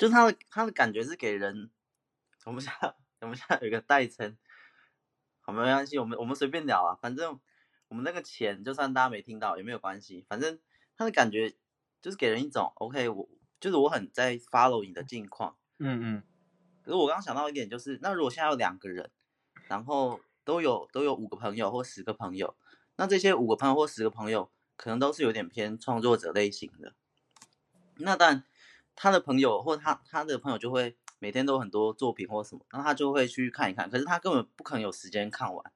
就是他的他的感觉是给人，我们现在我们现在有一个代称，好，没关系，我们我们随便聊啊，反正我们那个钱就算大家没听到也没有关系，反正他的感觉就是给人一种 OK，我就是我很在 follow 你的近况，嗯嗯。可是我刚刚想到一点就是，那如果现在有两个人，然后都有都有五个朋友或十个朋友，那这些五个朋友或十个朋友可能都是有点偏创作者类型的，那当然。他的朋友或他他的朋友就会每天都很多作品或什么，然后他就会去看一看，可是他根本不可能有时间看完。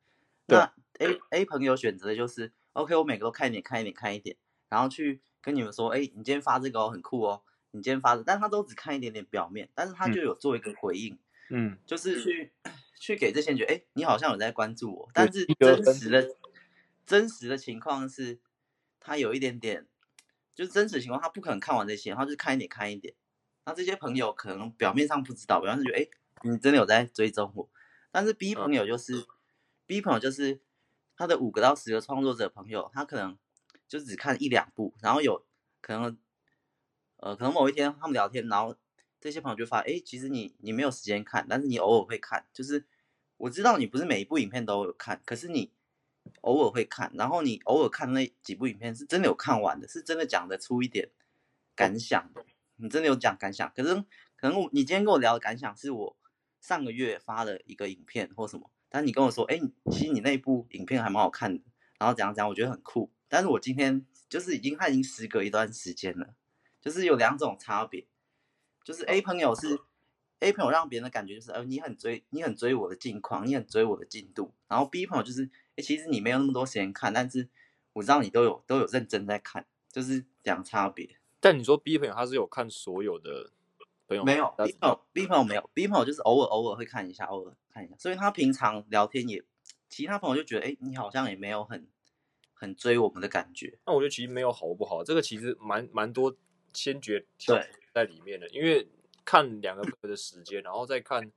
那 A A 朋友选择的就是，OK，我每个都看一点，看一点，看一点，然后去跟你们说，哎，你今天发这个哦，很酷哦，你今天发的，但他都只看一点点表面，但是他就有做一个回应，嗯，就是去去给这些人觉得，哎，你好像有在关注我，但是真实的真实的情况是，他有一点点。就是真实情况，他不可能看完这些，他就看一点看一点。那这些朋友可能表面上不知道，表面上觉得，哎，你真的有在追踪我。但是 B 朋友就是、嗯、B 朋友就是他的五个到十个创作者朋友，他可能就只看一两部，然后有可能，呃，可能某一天他们聊天，然后这些朋友就发，哎，其实你你没有时间看，但是你偶尔会看。就是我知道你不是每一部影片都有看，可是你。偶尔会看，然后你偶尔看那几部影片是真的有看完的，是真的讲得出一点感想的。你真的有讲感想，可是可能你今天跟我聊的感想是我上个月发了一个影片或什么，但是你跟我说，哎，其实你那部影片还蛮好看的，然后怎样怎样，我觉得很酷。但是我今天就是已经他已经时隔一段时间了，就是有两种差别，就是 A 朋友是 A 朋友让别人的感觉就是，呃，你很追你很追我的近况，你很追我的进度，然后 B 朋友就是。哎，其实你没有那么多时间看，但是我知道你都有都有认真在看，就是两差别。但你说 B 朋友他是有看所有的朋友？没有，B 朋友 B 朋友没有，B 朋友就是偶尔偶尔会看一下，偶尔看一下。所以他平常聊天也，其他朋友就觉得，哎，你好像也没有很很追我们的感觉。那我觉得其实没有好不好，这个其实蛮蛮多先决条件在里面的，因为看两个朋友的时间，然后再看。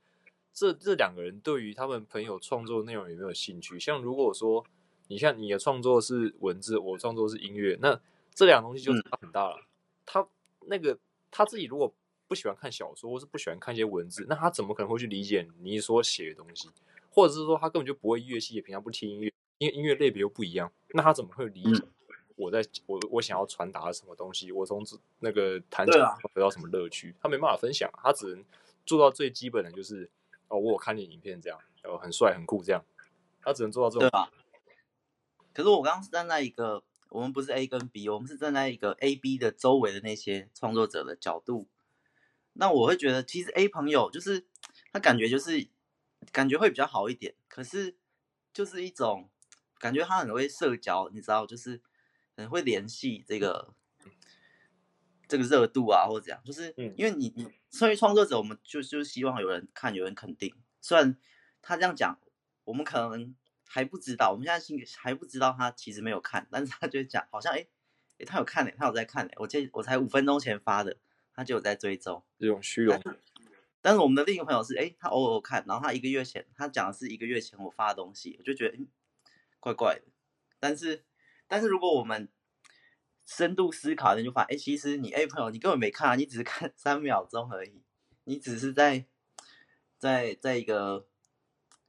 这这两个人对于他们朋友创作内容有没有兴趣？像如果说你像你的创作是文字，我创作是音乐，那这两个东西就差很大了。嗯、他那个他自己如果不喜欢看小说，或是不喜欢看一些文字，那他怎么可能会去理解你所写的东西？或者是说他根本就不会乐器，也平常不听音乐，因为音乐类别又不一样，那他怎么会理解我在我我想要传达什么东西？我从那个弹琴得到什么乐趣？他没办法分享，他只能做到最基本的就是。哦，我有看你影片，这样，哦，很帅很酷，这样，他只能做到这种，对吧？可是我刚刚是站在一个，我们不是 A 跟 B，我们是站在一个 A、B 的周围的那些创作者的角度。那我会觉得，其实 A 朋友就是他感觉就是感觉会比较好一点，可是就是一种感觉他很会社交，你知道，就是很会联系这个。这个热度啊，或者怎样，就是因为你，你身为创作者，我们就就希望有人看，有人肯定。虽然他这样讲，我们可能还不知道，我们现在心里还不知道他其实没有看，但是他就讲，好像哎哎，他有看嘞，他有在看嘞。我这我才五分钟前发的，他就有在追踪。这种虚荣。但，是我们的另一个朋友是，哎，他偶尔看，然后他一个月前，他讲的是一个月前我发的东西，我就觉得，嗯，怪怪的。但是，但是如果我们深度思考，你就发现，哎，其实你 A 朋友，你根本没看啊，你只是看三秒钟而已，你只是在，在在一个，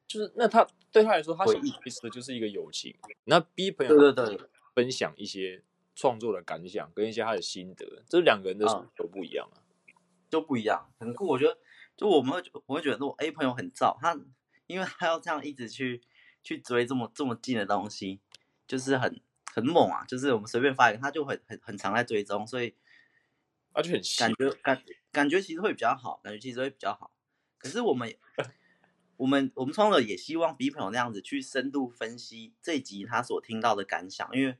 就是那他对他来说，他想维持的就是一个友情。那 B 朋友，对对对，分享一些创作的感想跟一些他的心得，这两个人的都不一样啊，就不一样，很酷。我觉得，就我们会，我会觉得，我 A 朋友很燥，他因为他要这样一直去去追这么这么近的东西，就是很。很猛啊！就是我们随便发一个，他就很很很常在追踪，所以而且很感觉感感觉其实会比较好，感觉其实会比较好。可是我们 我们我们创作者也希望 B 朋友那样子去深度分析这一集他所听到的感想，因为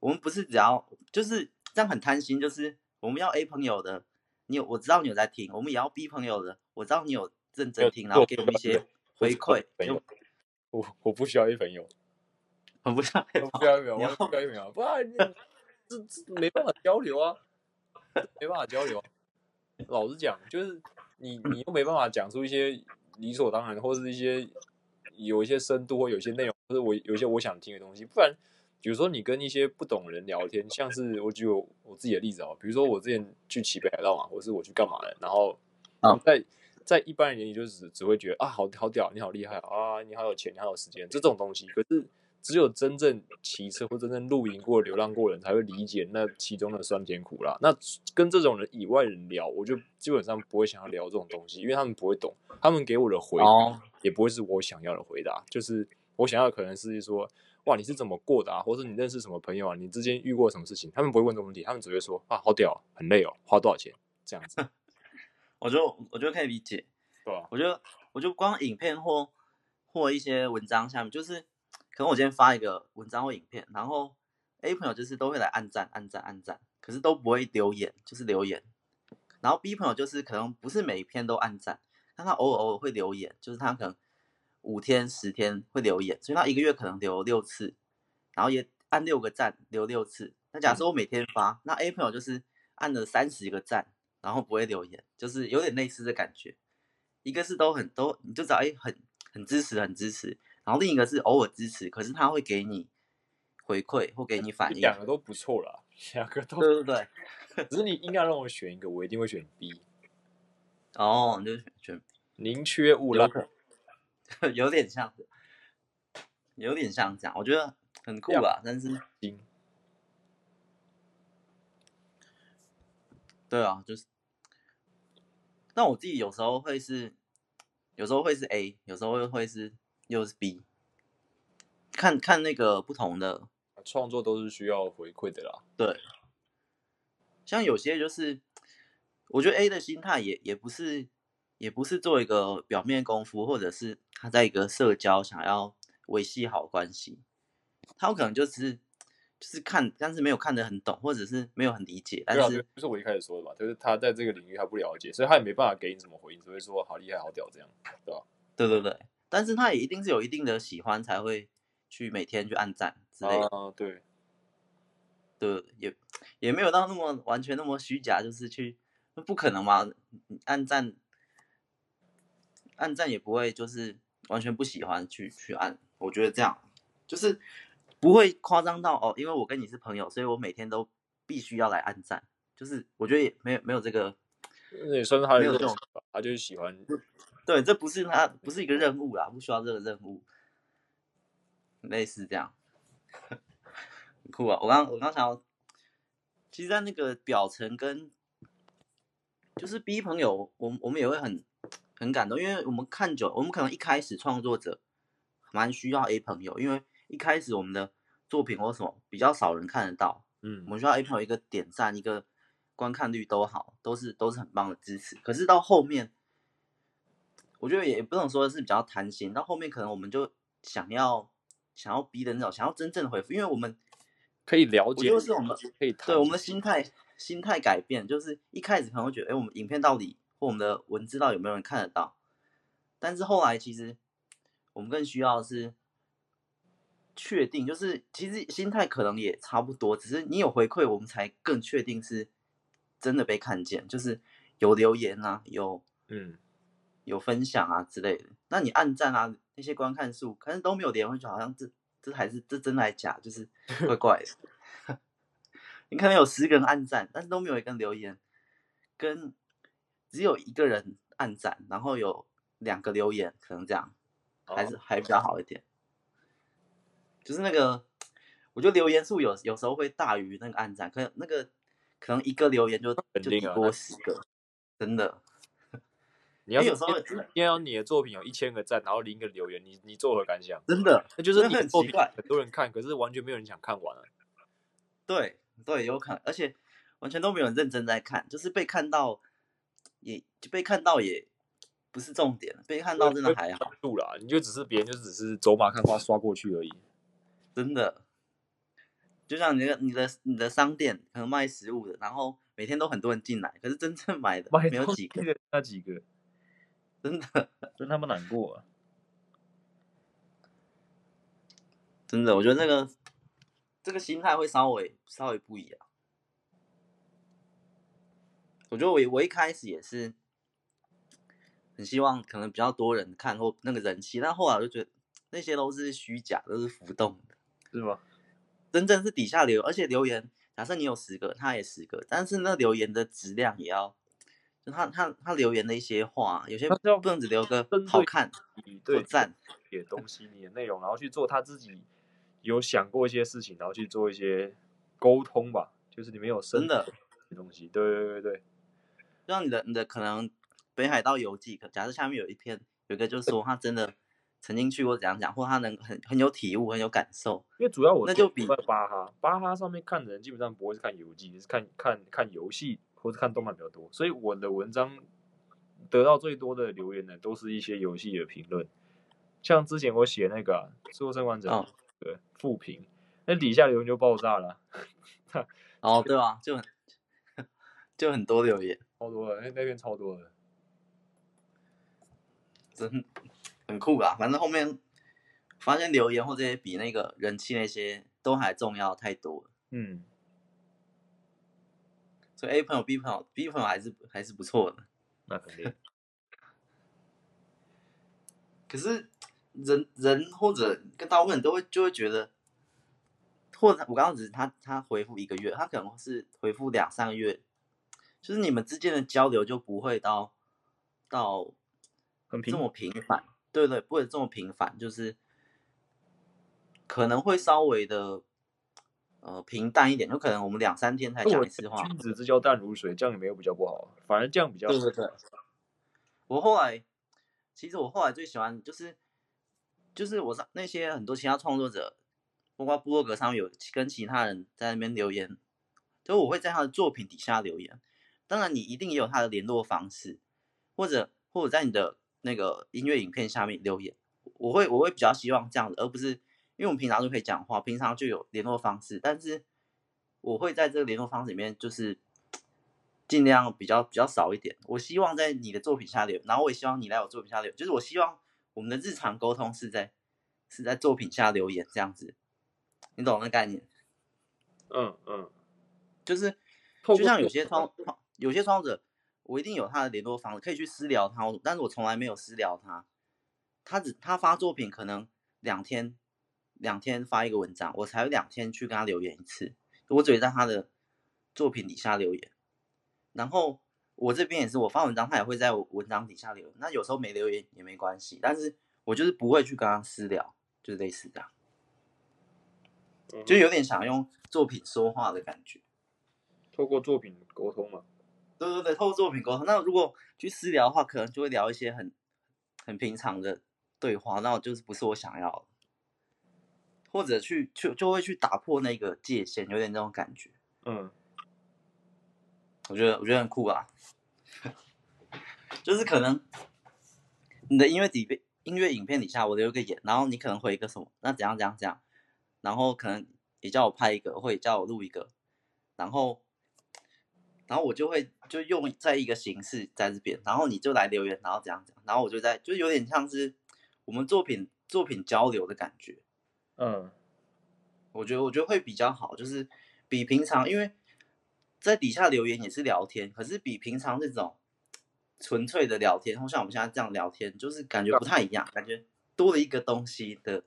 我们不是只要就是这样很贪心，就是我们要 A 朋友的，你有我知道你有在听，我们也要 B 朋友的，我知道你有认真听，然后给我们一些回馈。我我不需要 A 朋友。很不像，不要不要，不要不要，不然这这没办法交流啊，没办法交流啊。老实讲，就是你你又没办法讲出一些理所当然，或是一些有一些深度或有些内容，或者我有一些我想听的东西。不然，比如说你跟一些不懂人聊天，像是我举我，我自己的例子啊，比如说我之前去骑北海道嘛，或是我去干嘛的，然后哦、在在一般人眼里，就只只会觉得啊，好好屌，你好厉害啊，你好有钱，你好有时间，这种东西。可是只有真正骑车或真正露营过、流浪过的人，才会理解那其中的酸甜苦辣。那跟这种人以外人聊，我就基本上不会想要聊这种东西，因为他们不会懂，他们给我的回答也不会是我想要的回答。就是我想要的可能是说，哇，你是怎么过的啊？或者你认识什么朋友啊？你之间遇过什么事情？他们不会问这种问题，他们只会说啊，好屌，很累哦，花多少钱？这样子。我就我觉得可以理解，对啊，我觉得我就光影片或或一些文章下面，就是可能我今天发一个文章或影片，然后 A 朋友就是都会来按赞按赞按赞，可是都不会留言，就是留言。然后 B 朋友就是可能不是每一篇都按赞，但他偶尔偶尔会留言，就是他可能五天十天会留言，所以他一个月可能留六次，然后也按六个赞留六次。那假设我每天发，那 A 朋友就是按了三十个赞。然后不会留言，就是有点类似的感觉。一个是都很都，你就知道哎，很很支持，很支持。然后另一个是偶尔支持，可是他会给你回馈或给你反应。两个都不错啦，两个都 对对对。只是你应该让我选一个，我一定会选 B。哦，你就选选宁缺毋滥，有点像，有点像这样，我觉得很酷吧，但是。对啊，就是。那我自己有时候会是，有时候会是 A，有时候又会是又是 B，看看那个不同的创作都是需要回馈的啦。对，像有些就是，我觉得 A 的心态也也不是，也不是做一个表面功夫，或者是他在一个社交想要维系好关系，他有可能就是。就是看，但是没有看得很懂，或者是没有很理解。但是，啊、就是我一开始说的嘛，就是他在这个领域他不了解，所以他也没办法给你什么回应，只会说好厉害、好屌这样，对吧？对对对，但是他也一定是有一定的喜欢才会去每天去按赞之类的。啊，对，对，也也没有到那么完全那么虚假，就是去，不可能嘛，按赞，按赞也不会就是完全不喜欢去去按，我觉得这样就是。不会夸张到哦，因为我跟你是朋友，所以我每天都必须要来按赞。就是我觉得也没有没有这个，也算是他没有这种，他就是喜欢。对，这不是他不是一个任务啦，不需要这个任务。类似这样，很酷啊！我刚我刚想要，其实，在那个表层跟就是 B 朋友，我我们也会很很感动，因为我们看久，我们可能一开始创作者蛮需要 A 朋友，因为。一开始我们的作品或什么比较少人看得到，嗯，我们需要 A 朋友一个点赞，一个观看率都好，都是都是很棒的支持。可是到后面，我觉得也不能说是比较贪心，到后面可能我们就想要想要逼的那种，想要真正的回复，因为我们可以了解，就是我们可以对我们的心态心态改变，就是一开始可能会觉得，哎，我们影片到底或我们的文字到底有没有人看得到？但是后来其实我们更需要的是。确定就是，其实心态可能也差不多，只是你有回馈，我们才更确定是真的被看见，就是有留言啊，有嗯，有分享啊之类的。那你按赞啊，那些观看数，可是都没有留言，就好像这这还是这真的还假，就是怪 怪的。你可能有十个人按赞，但是都没有一个人留言，跟只有一个人按赞，然后有两个留言，可能这样还是还比较好一点。就是那个，我觉得留言数有有时候会大于那个按赞，可能那个可能一个留言就就抵过十个，真的。你要有时候因为你的作品有一千个赞，然后零个留言，你你作何感想？真的，那就是你的作品很多人看，可是完全没有人想看完。对对，有可能，而且完全都没有人认真在看，就是被看到也就被看到也不是重点，被看到真的还好。度啦，你就只是别人就只是走马看花刷过去而已。真的，就像你的、你的、你的商店可能卖食物的，然后每天都很多人进来，可是真正买的没有几个，那几个，真的 真他妈难过啊！真的，我觉得那个这个心态会稍微稍微不一样。我觉得我我一开始也是很希望可能比较多人看或那个人气，但后来我就觉得那些都是虚假，都是浮动的。是吗？真正是底下留，而且留言，假设你有十个，他也十个，但是那留言的质量也要，就他他他留言的一些话，有些不能只留个好看，对赞写东西你的内容，然后去做他自己有想过一些事情，然后去做一些沟通吧，就是你没有深的东西，对对对对，让你的你的可能北海道游记，可假设下面有一篇，有个就是说他真的曾经去过怎样讲，或他能很很有体悟，很有感受，因为主要我那就比巴哈巴哈上面看的人基本上不会是看游记，是看看看游戏。或是看动漫比较多，所以我的文章得到最多的留言呢，都是一些游戏的评论。像之前我写那个《最后生还者》对负评，那底下留言就爆炸了。哦，对啊，就很就很多留言，超多的，那那边超多的，真很酷啊！反正后面发现留言或这些比那个人气那些都还重要太多了。嗯。所以 A 朋友、B 朋友、B 朋友还是还是不错的，那肯定。可是人人或者跟大部分人都会就会觉得，或者我刚刚只是他他回复一个月，他可能是回复两三个月，就是你们之间的交流就不会到到很这么频繁，对对，不会这么频繁，就是可能会稍微的。呃，平淡一点，就可能我们两三天才讲一次话。君子之交淡如水，这样也没有比较不好，反而这样比较好。对对对。我后来，其实我后来最喜欢就是，就是我那些很多其他创作者，包括部落格上面有跟其他人在那边留言，就我会在他的作品底下留言。当然，你一定也有他的联络方式，或者或者在你的那个音乐影片下面留言。我会我会比较希望这样子，而不是。因为我们平常就可以讲话，平常就有联络方式，但是我会在这个联络方式里面，就是尽量比较比较少一点。我希望在你的作品下留，然后我也希望你来我作品下留，就是我希望我们的日常沟通是在是在作品下留言这样子，你懂那概念？嗯嗯，就是就像有些创有些创作者，我一定有他的联络方式，可以去私聊他，但是我从来没有私聊他，他只他发作品可能两天。两天发一个文章，我才有两天去跟他留言一次，我只会在他的作品底下留言。然后我这边也是，我发文章，他也会在我文章底下留言。那有时候没留言也没关系，但是我就是不会去跟他私聊，就是类似这样，就有点想用作品说话的感觉，透过作品沟通嘛。对对对，透过作品沟通。那如果去私聊的话，可能就会聊一些很很平常的对话，那我就是不是我想要的。或者去就就会去打破那个界限，有点那种感觉。嗯，我觉得我觉得很酷啊，就是可能你的音乐底音乐影片底下我留个言，然后你可能回一个什么，那怎样怎样怎样，然后可能也叫我拍一个，或者叫我录一个，然后然后我就会就用在一个形式在这边，然后你就来留言，然后怎样怎样，然后我就在就有点像是我们作品作品交流的感觉。嗯，我觉得我觉得会比较好，就是比平常，因为在底下留言也是聊天，可是比平常这种纯粹的聊天，或像我们现在这样聊天，就是感觉不太一样，感觉多了一个东西的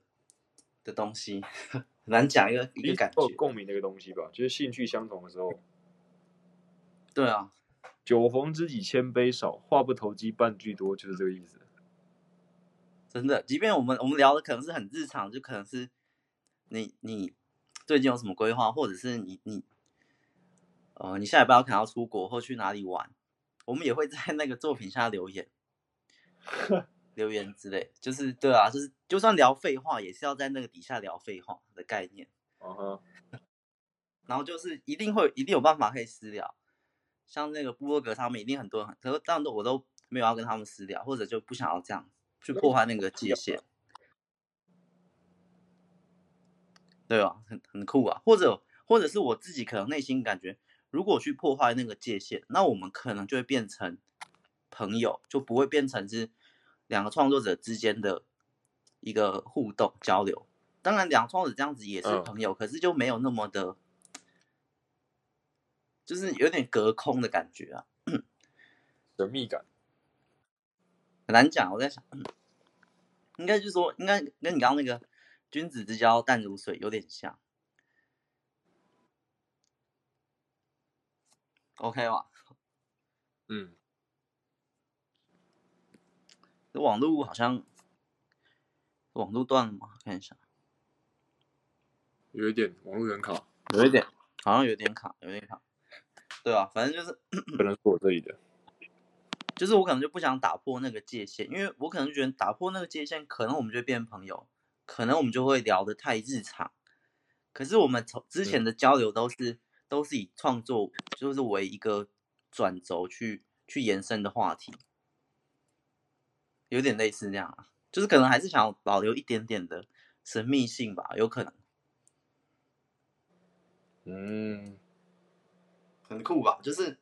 的东西，很难讲一个一个感觉共鸣的一个东西吧，就是兴趣相同的时候。对啊，酒逢知己千杯少，话不投机半句多，就是这个意思。真的，即便我们我们聊的可能是很日常，就可能是。你你最近有什么规划，或者是你你呃，你下礼拜可能要出国或去哪里玩，我们也会在那个作品下留言，留言之类，就是对啊，就是就算聊废话，也是要在那个底下聊废话的概念。Uh-huh. 然后就是一定会一定有办法可以私聊，像那个布洛格他们一定很多人，可是这样的我都没有要跟他们私聊，或者就不想要这样去破坏那个界限。对啊，很很酷啊，或者或者是我自己可能内心感觉，如果去破坏那个界限，那我们可能就会变成朋友，就不会变成是两个创作者之间的一个互动交流。当然，两创作者这样子也是朋友，嗯，可是就没有那么的，就是有点隔空的感觉啊，神秘感，很难讲。我在想，应该就是说，应该跟你刚刚那个。君子之交淡如水，有点像。OK 吧？嗯，这网络好像网络断了吗？看一下，有一点网络有点卡，有一点好像有点卡，有点卡。对啊，反正就是可能是我这里的，就是我可能就不想打破那个界限，因为我可能觉得打破那个界限，可能我们就变朋友，可能我们就会聊得太日常。可是我们从之前的交流都是、嗯、都是以创作就是为一个转轴去去延伸的话题，有点类似这样啊，就是可能还是想要保留一点点的神秘性吧，有可能。嗯。很酷吧？就是，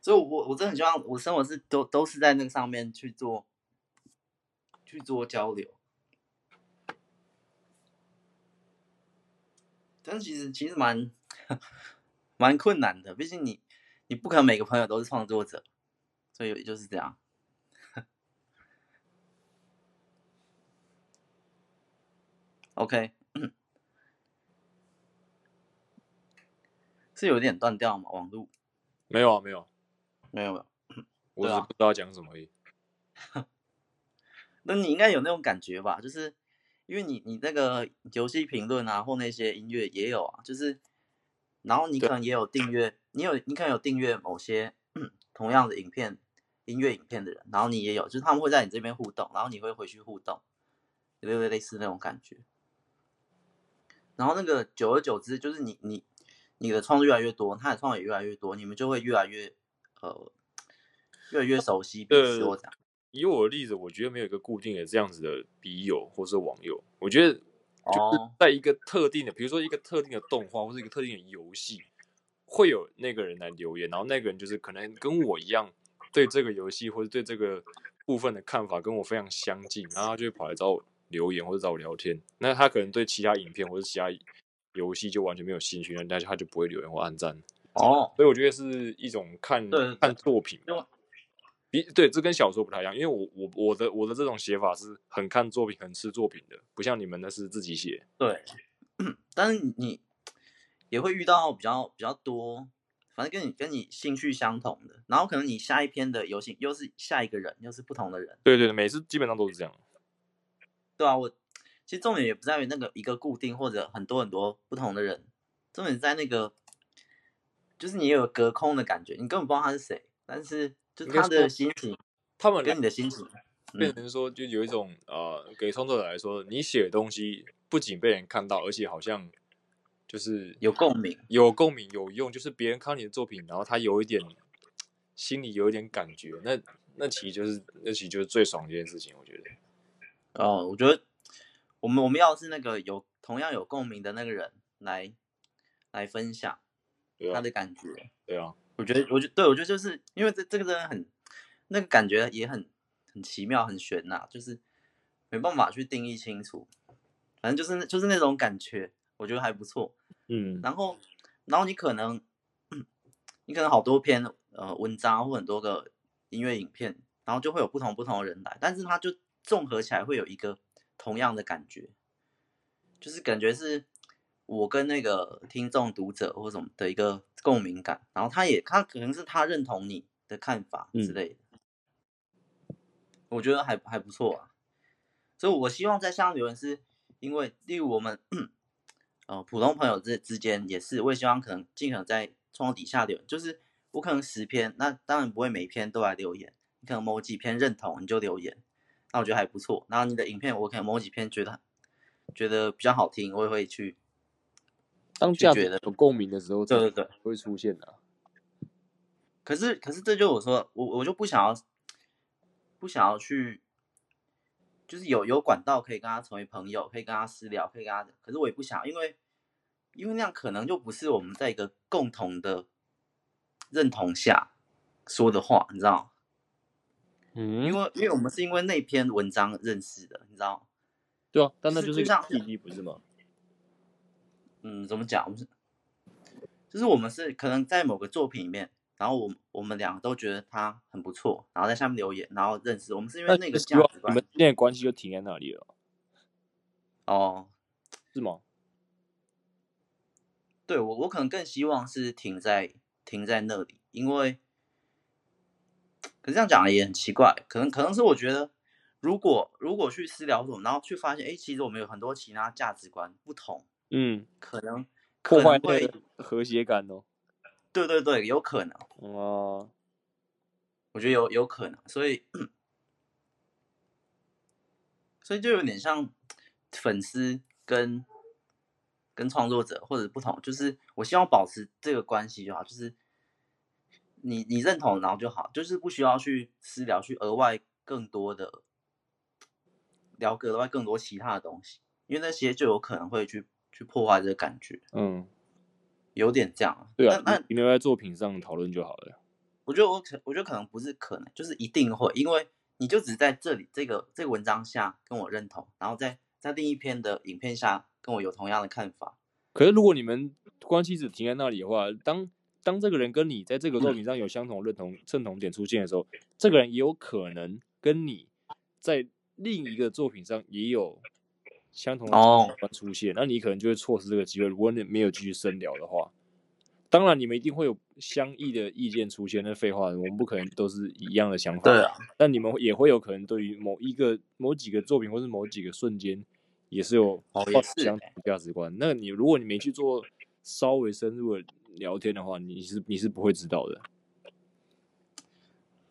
所以我，我我真的很希望我生活是都都是在那个上面去做，去做交流。但是其实其实蛮 蛮困难的，毕竟你你不可能每个朋友都是创作者，所以就是这样。OK。是有点断掉吗？网路？没有啊，没有，没有没有，我只是不知道讲什么而已。那你应该有那种感觉吧？就是因为你你那个游戏评论啊，或那些音乐也有啊，就是，然后你可能也有订阅，你有你可能有订阅某些同样的影片、音乐影片的人，然后你也有，就是他们会在你这边互动，然后你会回去互动，有没有类似那种感觉？然后那个久而久之，就是你你。你的创作越来越多，他的创作也越来越多，你们就会越来越呃，越来越熟悉彼此。我讲，以我的例子，我觉得没有一个固定的这样子的笔友或是网友。我觉得就是在一个特定的，比如说一个特定的动画或是一个特定的游戏，会有那个人来留言，然后那个人就是可能跟我一样对这个游戏或者对这个部分的看法跟我非常相近，然后他就会跑来找我留言或者找我聊天。那他可能对其他影片或者其他。游戏就完全没有兴趣，但是他就不会留言或按赞哦。所以我觉得是一种看看作品，比对这跟小说不太一样，因为我我我的我的这种写法是很看作品、很吃作品的，不像你们那是自己写。对，但是你也会遇到比较比较多，反正跟你跟你兴趣相同的，然后可能你下一篇的游戏又是下一个人，又是不同的人。对对对，每次基本上都是这样。对啊，我。其实重点也不在于那个一个固定或者很多很多不同的人，重点在那个，就是你有隔空的感觉，你根本不知道他是谁，但是就他的心情，他们跟你的心情变成说，就有一种呃，给创作者来说，你写的东西不仅被人看到，而且好像就是有共鸣，有共鸣有用，就是别人看你的作品，然后他有一点心里有一点感觉，那那其实就是那其实就是最爽的一件事情，我觉得。哦，我觉得。我们我们要是那个有同样有共鸣的那个人来来分享他的感觉，对啊，我觉得我觉得对我觉得就是因为这这个真的很那个感觉也很很奇妙很悬呐、啊，就是没办法去定义清楚，反正就是就是那种感觉，我觉得还不错，嗯，然后然后你可能你可能好多篇呃文章或很多个音乐影片，然后就会有不同不同的人来，但是他就综合起来会有一个。同样的感觉，就是感觉是我跟那个听众、读者或什么的一个共鸣感，然后他也他可能是他认同你的看法之类的，嗯、我觉得还还不错啊。所以我希望在下面留言，是因为例如我们呃普通朋友之之间也是，我也希望可能尽可能在窗底下留言，就是我可能十篇，那当然不会每篇都来留言，你可能某几篇认同你就留言。那我觉得还不错。然后你的影片，我可能某几篇觉得觉得比较好听，我也会去。当觉得有共鸣的时候，对对对，会出现的。可是可是，这就我说，我我就不想要，不想要去，就是有有管道可以跟他成为朋友，可以跟他私聊，可以跟他。可是我也不想，因为因为那样可能就不是我们在一个共同的认同下说的话，你知道吗？嗯，因为因为我们是因为那篇文章认识的，你知道？对啊，但那就是一个契机，不是吗？嗯，怎么讲？就是我们是可能在某个作品里面，然后我我们两个都觉得他很不错，然后在下面留言，然后认识。我们是因为那个价值观，你们之间的关系就停在那里了。哦，是吗？对，我我可能更希望是停在停在那里，因为。可是这样讲也很奇怪，可能可能是我觉得，如果如果去私聊什么，然后去发现，哎，其实我们有很多其他价值观不同，嗯，可能破坏会和谐感哦。对对对，有可能。哦，我觉得有有可能，所以所以就有点像粉丝跟跟创作者或者不同，就是我希望保持这个关系就好，就是你你认同然后就好，就是不需要去私聊去额外更多的聊个额外更多其他的东西，因为那些就有可能会去去破坏这个感觉。嗯。有点这样，对啊，那你留在作品上讨论就好了。我觉得我可，我觉得可能不是可能，就是一定会，因为你就只在这里这个这个文章下跟我认同，然后在在另一篇的影片下跟我有同样的看法。可是如果你们关系只停在那里的话，当当这个人跟你在这个作品上有相同认同、认、嗯、同点出现的时候，这个人也有可能跟你在另一个作品上也有。相同的观出现，oh. 那你可能就会错失这个机会。如果你没有继续深聊的话，当然你们一定会有相异的意见出现。那废话，我们不可能都是一样的想法。对啊，但你们也会有可能对于某一个、某几个作品，或是某几个瞬间，也是有相同价值观。Oh, 那你如果你没去做稍微深入的聊天的话，你是你是不会知道的。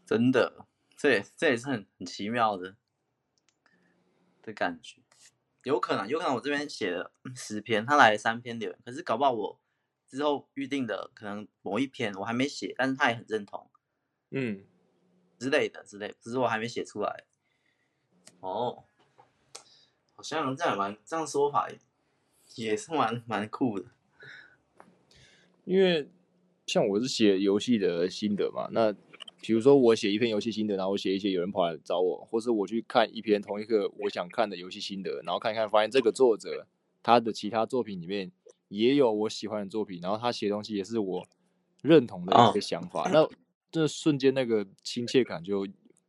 真的，这也这也是很很奇妙的的感觉。有可能，有可能我这边写了十篇，他来了三篇留言，可是搞不好我之后预定的可能某一篇我还没写，但是他也很认同，嗯，之类的之类的，只是我还没写出来。哦，好像这样蛮这样说法也是蛮蛮酷的，因为像我是写游戏的心得嘛，那。比如说我写一篇游戏心得，然后我写一些有人跑来找我，或是我去看一篇同一个我想看的游戏心得，然后看一看，发现这个作者他的其他作品里面也有我喜欢的作品，然后他写东西也是我认同的一个想法，那这瞬间那个亲切感就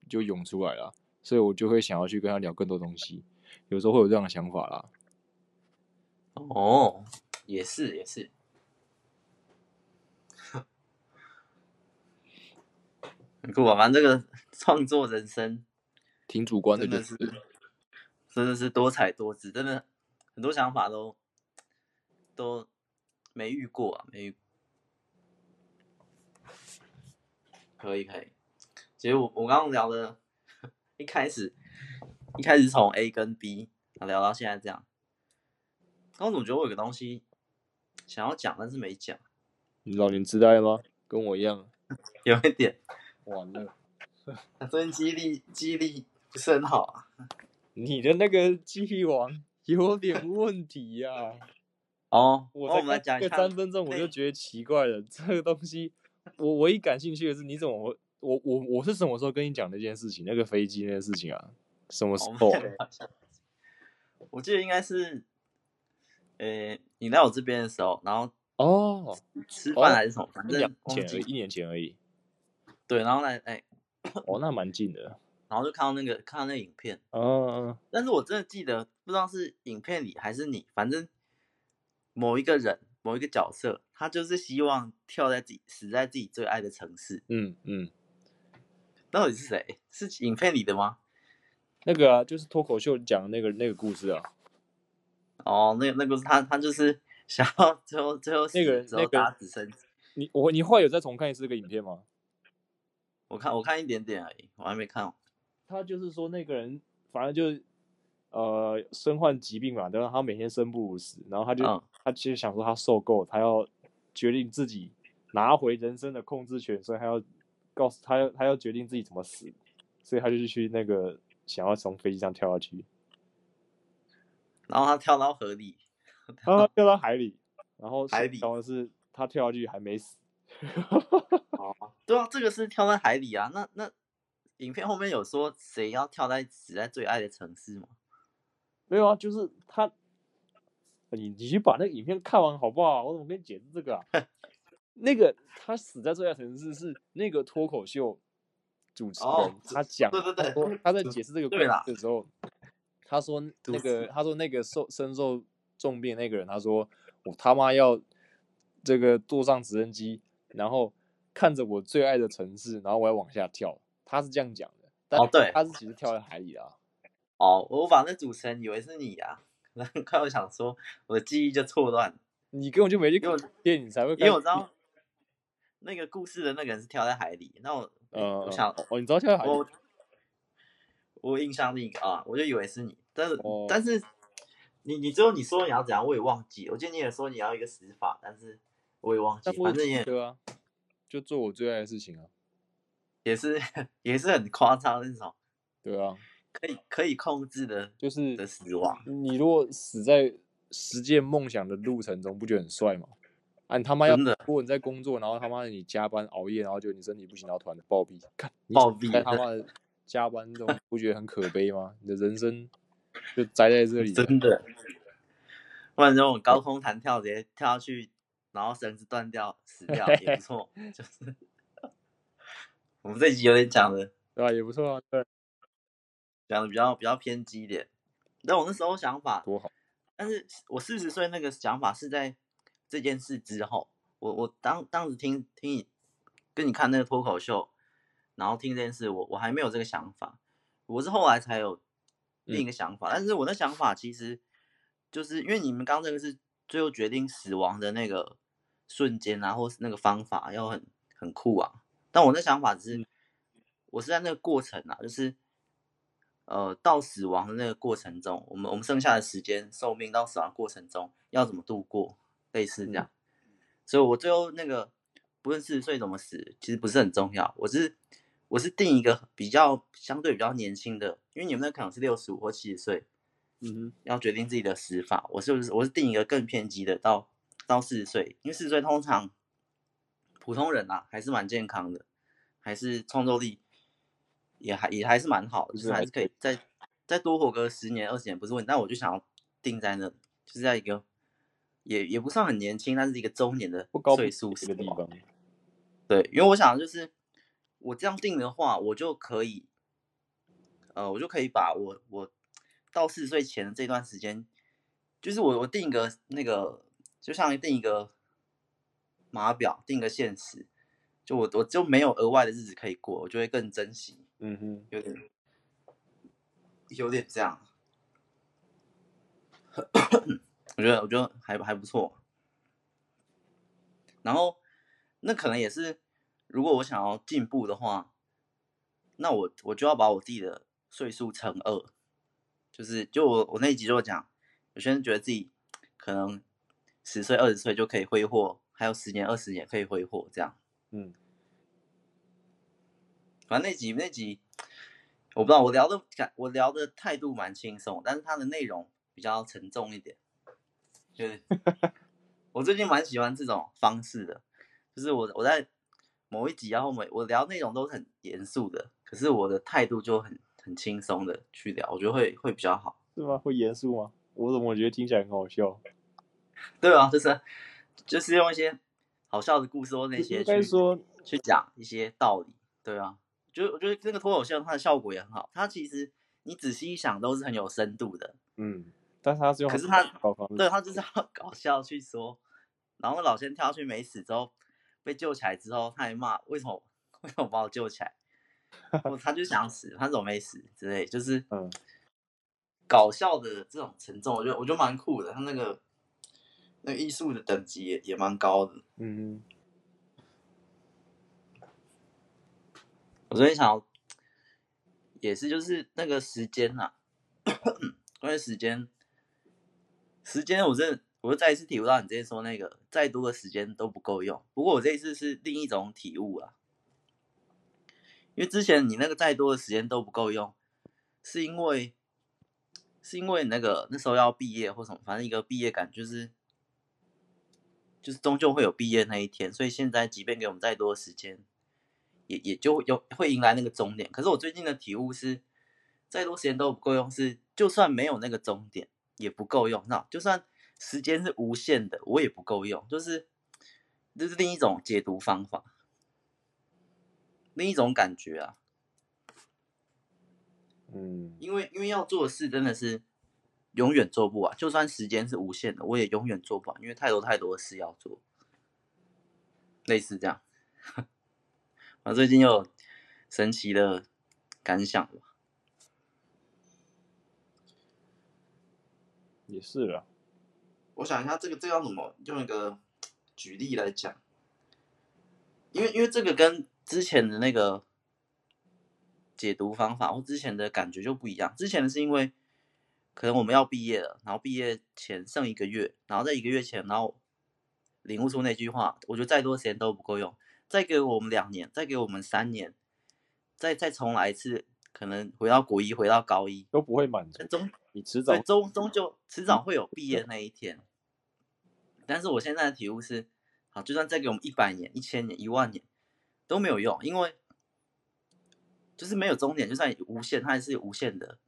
就涌出来了，所以我就会想要去跟他聊更多东西，有时候会有这样的想法啦。哦，也是也是。不啊，反正这个创作人生挺主观的，真的是，真的是多彩多姿，真的很多想法都都没遇过啊，没遇。可以可以，其实我我刚刚聊的，一开始一开始从 A 跟 B 聊到现在这样，刚刚总觉得我有个东西想要讲，但是没讲。你老年痴呆吗？跟我一样，有一点。完了，他最近记忆力记忆力不是很好啊。你的那个记忆王有点问题呀、啊。哦，我再来讲一个三分钟，我就觉得奇怪了。这个东西，我唯一感兴趣的是，你怎么我我我我是什么时候跟你讲那件事情？那个飞机那件事情啊？什么时候？我记得应该是，呃、欸，你来我这边的时候，然后哦，吃饭还是什么？反正前而已，一年前而已。对，然后来，哎，哦，那蛮近的。然后就看到那个，看到那个影片。嗯。但是我真的记得，不知道是影片里还是你，反正某一个人，某一个角色，他就是希望跳在自己死在自己最爱的城市。嗯嗯。到底是谁？是影片里的吗？那个啊，就是脱口秀讲的那个那个故事啊。哦，那那个是他，他就是想要最后最后那个人那个打死生。你我你后来有再重看一次这个影片吗？我看我看一点点而已，我还没看。他就是说那个人，反正就呃身患疾病嘛，然后他每天生不如死，然后他就、嗯、他其实想说他受够，他要决定自己拿回人生的控制权，所以他要告诉他要他要决定自己怎么死，所以他就去那个想要从飞机上跳下去，然后他跳到河里，他跳到海里，然后海底，然后是他跳下去还没死。哦，对啊，这个是跳在海里啊。那那影片后面有说谁要跳在死在最爱的城市吗？没有啊，就是他。你你去把那个影片看完好不好？我怎么跟你解释这个啊？那个他死在最爱城市是那个脱口秀主持人，哦、他讲，对对对，他在解释这个故事的时候，他说那个他说那个受身受重病那个人，他说我他妈要这个坐上直升机。然后看着我最爱的城市，然后我要往下跳，他是这样讲的。但哦，对，他是其实跳在海里啊。哦，我把那主持人以为是你啊，然后快我想说我的记忆就错乱，你根本就没去看电影才会，因为我知道那个故事的那个人是跳在海里，那我呃，我想哦，你知道跳在海里，我我印象那个啊，我就以为是你，但是、哦、但是你你最后你说你要怎样，我也忘记，我记得你也说你要一个死法，但是我也忘记，反正也对啊，就做我最爱的事情啊，也是也是很夸张那种，对啊。可以可以控制的，就是的死亡。你如果死在实践梦想的路程中，不觉得很帅吗？啊，你他妈要如果你在工作，然后他妈的你加班熬夜，然后就你身体不行，然后突然暴毙，看暴毙，他妈的 加班中，不觉得很可悲吗？你的人生就栽在这里，真的。不然这种高空弹跳，直接跳下去，然后绳子断掉死 掉也不错。就是 我们这集有点讲的，对吧？也不错啊，对。讲的比较比较偏激一点，但我那时候想法多好，但是我四十岁那个想法是在这件事之后，我我当当时听听你跟你看那个脱口秀，然后听这件事，我我还没有这个想法，我是后来才有另一个想法，嗯、但是我的想法其实就是因为你们刚刚这个是最后决定死亡的那个瞬间啊，或是那个方法要很很酷啊，但我的想法只是、嗯、我是在那个过程啊，就是。呃，到死亡的那个过程中，我们我们剩下的时间寿命到死亡过程中要怎么度过，类似这样。所以，我最后那个不论四十岁怎么死，其实不是很重要。我是我是定一个比较相对比较年轻的，因为你们那可能是六十五或七十岁，嗯哼，要决定自己的死法。我是不是我是定一个更偏激的，到到四十岁，因为四十岁通常普通人啊还是蛮健康的，还是创造力。也还也还是蛮好的，就是还是可以再再多活个十年二十年不是问题。但我就想要定在那，就是在一个也也不算很年轻，但是一个中年的岁数是个地方。对，因为我想就是我这样定的话，我就可以，呃，我就可以把我我到四十岁前的这段时间，就是我我定一个那个，就像定一个码表，定个现实，就我我就没有额外的日子可以过，我就会更珍惜。嗯哼，有点，有点这样。我觉得，我觉得还还不错。然后，那可能也是，如果我想要进步的话，那我我就要把我自己的岁数乘二。就是，就我我那一集就讲，有些人觉得自己可能十岁、二十岁就可以挥霍，还有十年、二十年可以挥霍，这样。嗯。反正那集那集，我不知道我聊的感，我聊的态度蛮轻松，但是它的内容比较沉重一点。就是 我最近蛮喜欢这种方式的，就是我我在某一集然后每我聊内容都很严肃的，可是我的态度就很很轻松的去聊，我觉得会会比较好。是吗？会严肃吗？我怎么觉得听起来很好笑？对啊，就是就是用一些好笑的故事或那些去说去讲一些道理，对啊。就我觉得那个脱口秀它的效果也很好，它其实你仔细一想都是很有深度的，嗯，但是它是用，可是它对它就是要搞笑去说，然后老先跳下去没死之后被救起来之后，他还骂为什么为什么把我救起来，他就想死，他怎么没死之类，就是嗯，搞笑的这种沉重，我觉得我觉得蛮酷的，他那个那个艺术的等级也也蛮高的，嗯。我昨天想要，也是就是那个时间呐、啊，关于时间，时间我真的，我就再一次体悟到你之前说那个，再多的时间都不够用。不过我这一次是另一种体悟啊，因为之前你那个再多的时间都不够用，是因为，是因为你那个那时候要毕业或什么，反正一个毕业感就是，就是终究会有毕业那一天，所以现在即便给我们再多的时间。也也就有会迎来那个终点，可是我最近的体悟是，再多时间都不够用，是就算没有那个终点也不够用，那就算时间是无限的，我也不够用，就是这是另一种解读方法，另一种感觉啊，嗯，因为因为要做的事真的是永远做不完，就算时间是无限的，我也永远做不完，因为太多太多的事要做，类似这样。我最近有神奇的感想吧，也是啊。我想一下，这个这个要怎么用一个举例来讲？因为因为这个跟之前的那个解读方法或之前的感觉就不一样。之前的是因为可能我们要毕业了，然后毕业前剩一个月，然后在一个月前，然后领悟出那句话，我觉得再多时间都不够用。再给我们两年，再给我们三年，再再重来一次，可能回到国一，回到高一都不会满足。终你迟早终终究迟早会有毕业那一天。但是我现在的体悟是。好，就算再给我们一百年、一千年、一万年都没有用，因为就是没有终点，就算无限，它还是无限的。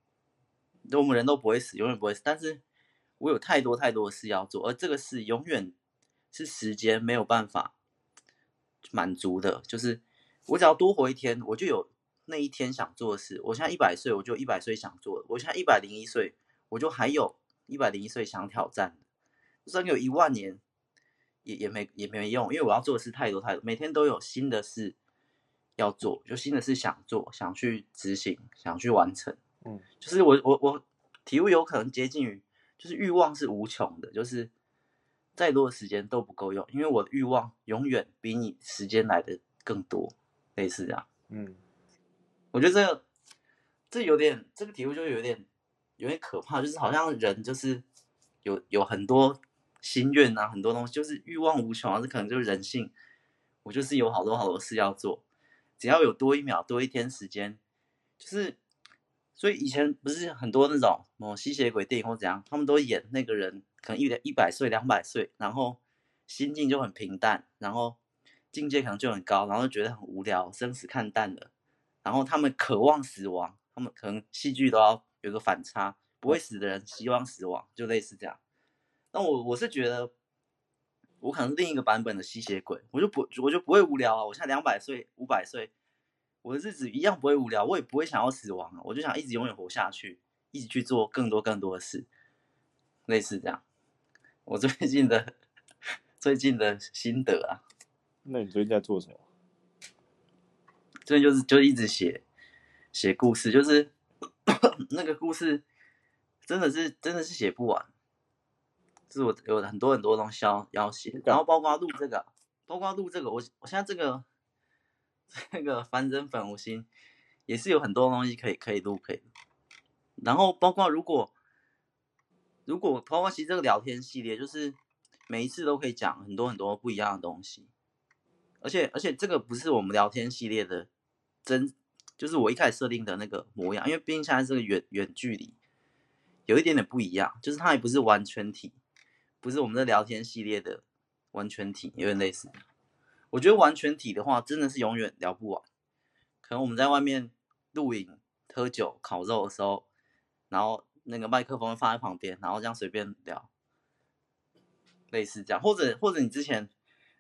我们人都不会死，永远不会死。但是我有太多太多的事要做，而这个事永远是时间没有办法满足的。就是我只要多活一天，我就有那一天想做的事。我现在一百岁，我就一百岁想做的；我现在一百零一岁，我就还有一百零一岁想挑战的。就算有一万年。也也没也没用，因为我要做的事太多太多，每天都有新的事要做，就新的事想做，想去执行，想去完成。嗯，就是我我我体悟有可能接近于，就是欲望是无穷的，就是再多的时间都不够用，因为我的欲望永远比你时间来的更多，类似这样。嗯，我觉得这个这有点这个体悟就有点有点可怕，就是好像人就是有有很多。心愿啊，很多东西就是欲望无穷啊，这可能就是人性。我就是有好多好多事要做，只要有多一秒、多一天时间，就是，所以以前不是很多那种什么吸血鬼电影或怎样，他们都演那个人可能一一百岁、两百岁，然后心境就很平淡，然后境界可能就很高，然后觉得很无聊，生死看淡了，然后他们渴望死亡，他们可能戏剧都要有个反差，不会死的人希望死亡，就类似这样。那我我是觉得，我可能是另一个版本的吸血鬼，我就不我就不会无聊啊！我现在两百岁、五百岁，我的日子一样不会无聊，我也不会想要死亡啊！我就想一直永远活下去，一直去做更多更多的事，类似这样。我最近的 最近的心得啊。那你最近在做什么？最近就是就一直写写故事，就是 那个故事真的是真的是写不完。是我有很多很多东西要要写，然后包括录这个，包括录这个，我我现在这个 这个凡人粉五星也是有很多东西可以可以录可以，然后包括如果如果包括其实这个聊天系列，就是每一次都可以讲很多很多不一样的东西，而且而且这个不是我们聊天系列的真，就是我一开始设定的那个模样，因为毕竟现在是个远远距离，有一点点不一样，就是它也不是完全体。不是我们的聊天系列的完全体，有点类似。我觉得完全体的话，真的是永远聊不完。可能我们在外面露营、喝酒、烤肉的时候，然后那个麦克风放在旁边，然后这样随便聊，类似这样。或者或者你之前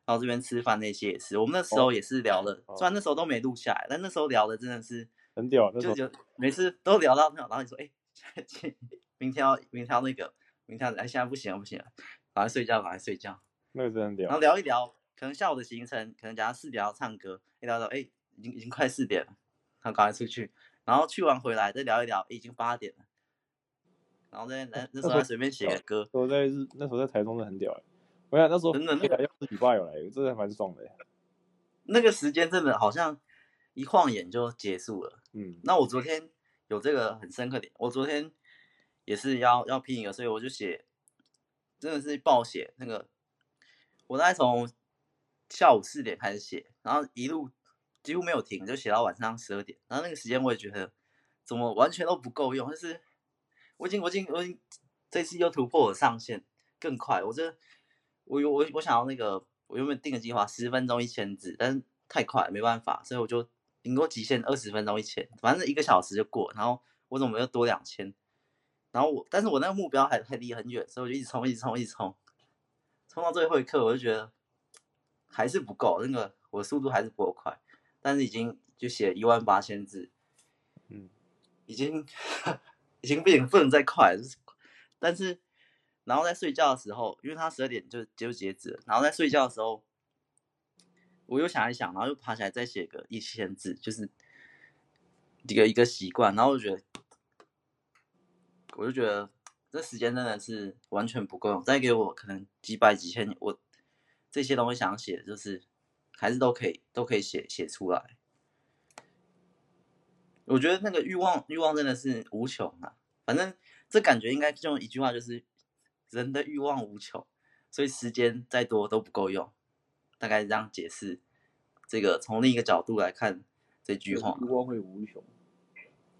到这边吃饭那些也是，我们那时候也是聊了，虽然那时候都没录下来，但那时候聊的真的是很屌，就就每次都聊到那，然后你说，哎，明天要明天要那个。明天哎，现在不行了，不行了，赶快睡觉，赶快睡觉。那个真的屌。然后聊一聊，可能下午的行程，可能假如四点要唱歌，一聊到哎，已经已经快四点了，然后赶快出去，然后去完回来再聊一聊，已经八点了。然后再那那时候还随便写个歌。我在日那时候在台中是很屌哎，我想那时候真的那个要是你爸有来，真的还蛮爽的。那个时间真的好像一晃眼就结束了。嗯。那我昨天有这个很深刻点，我昨天。也是要要拼一个，所以我就写，真的是暴写那个。我大概从下午四点开始写，然后一路几乎没有停，就写到晚上十二点。然后那个时间我也觉得怎么完全都不够用，就是我已经我已经我已经这次又突破我上限，更快。我这我有我我想要那个我原本定的计划十分钟一千字，但是太快没办法，所以我就顶多极限二十分钟一千，反正一个小时就过。然后我怎么又多两千？然后我，但是我那个目标还还离很远，所以我就一直冲，一直冲，一直冲，冲到最后一刻，我就觉得还是不够，那个我速度还是不够快。但是已经就写一万八千字，嗯，已经 已经不行，不能再快了。但是，然后在睡觉的时候，因为他十二点就就截止了，然后在睡觉的时候，我又想一想，然后又爬起来再写个一千字，就是一个一个习惯，然后我就觉得。我就觉得这时间真的是完全不够用。再给我可能几百几千，我这些东西想写，就是还是都可以都可以写写出来。我觉得那个欲望欲望真的是无穷啊！反正这感觉应该就用一句话，就是人的欲望无穷，所以时间再多都不够用。大概这样解释这个，从另一个角度来看这句话，欲望会无穷，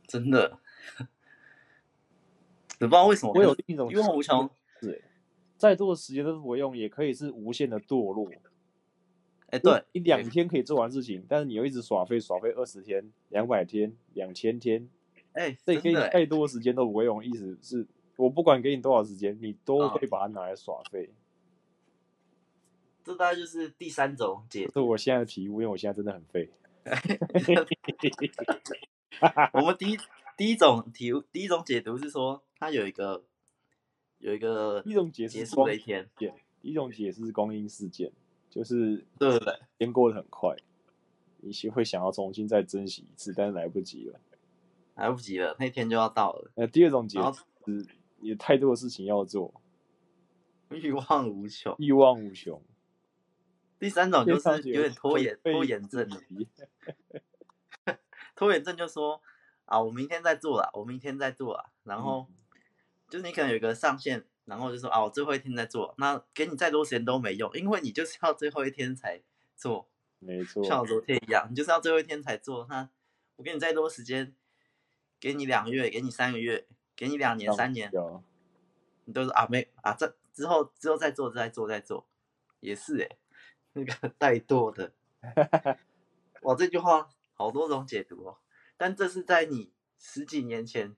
真的。我不知道为什么我有另一种欲望无穷，对，再多的时间都不用，也可以是无限的堕落。哎，对，一两天可以做完事情，但是你又一直耍废，耍废二十天、两百天、两千天，哎，这给你再多的时间都不会用。意思是，我不管给你多少时间，你都会把它拿来耍废。这大概就是第三种解，是我现在的体悟，因为我现在真的很废。我们第一第一种体悟，第一种解读是说，它有一个有一个一种解释结束的一天，第一种解释是光阴事件。就是对对对，时间过得很快，你会想要重新再珍惜一次，但是来不及了，来不及了，那天就要到了。那第二种解释是有太多的事情要做，欲望无穷，欲望无穷。第三种就是有点拖延，拖延症。拖延症就说啊，我明天再做了，我明天再做了，然后就是你可能有一个上限。然后就说啊，我最后一天再做，那给你再多时间都没用，因为你就是要最后一天才做，没错，像我昨天一样，你就是要最后一天才做。那我给你再多时间，给你两个月，给你三个月，给你两年、三年，你都是啊没啊，这之后之后再做再做再做，也是哎，那个怠惰的，哇，这句话好多种解读哦，但这是在你十几年前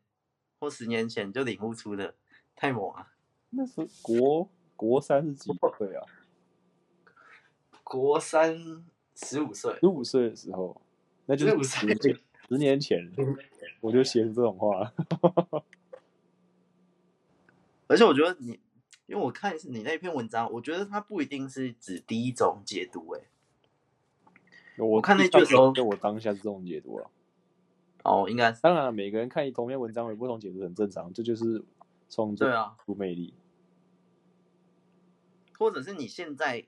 或十年前就领悟出的，太猛了。那时候国国三是几岁啊？国三十五岁，十五岁的时候，那就是十十年前，我就写出这种话。而且我觉得你，因为我看你那篇文章，我觉得它不一定是指第一种解读。哎，我看那句的时候，就我当下是这种解读了。哦，应该是。当然，每个人看同一篇文章有不同解读，很正常。这就是。从这对啊，出魅力，或者是你现在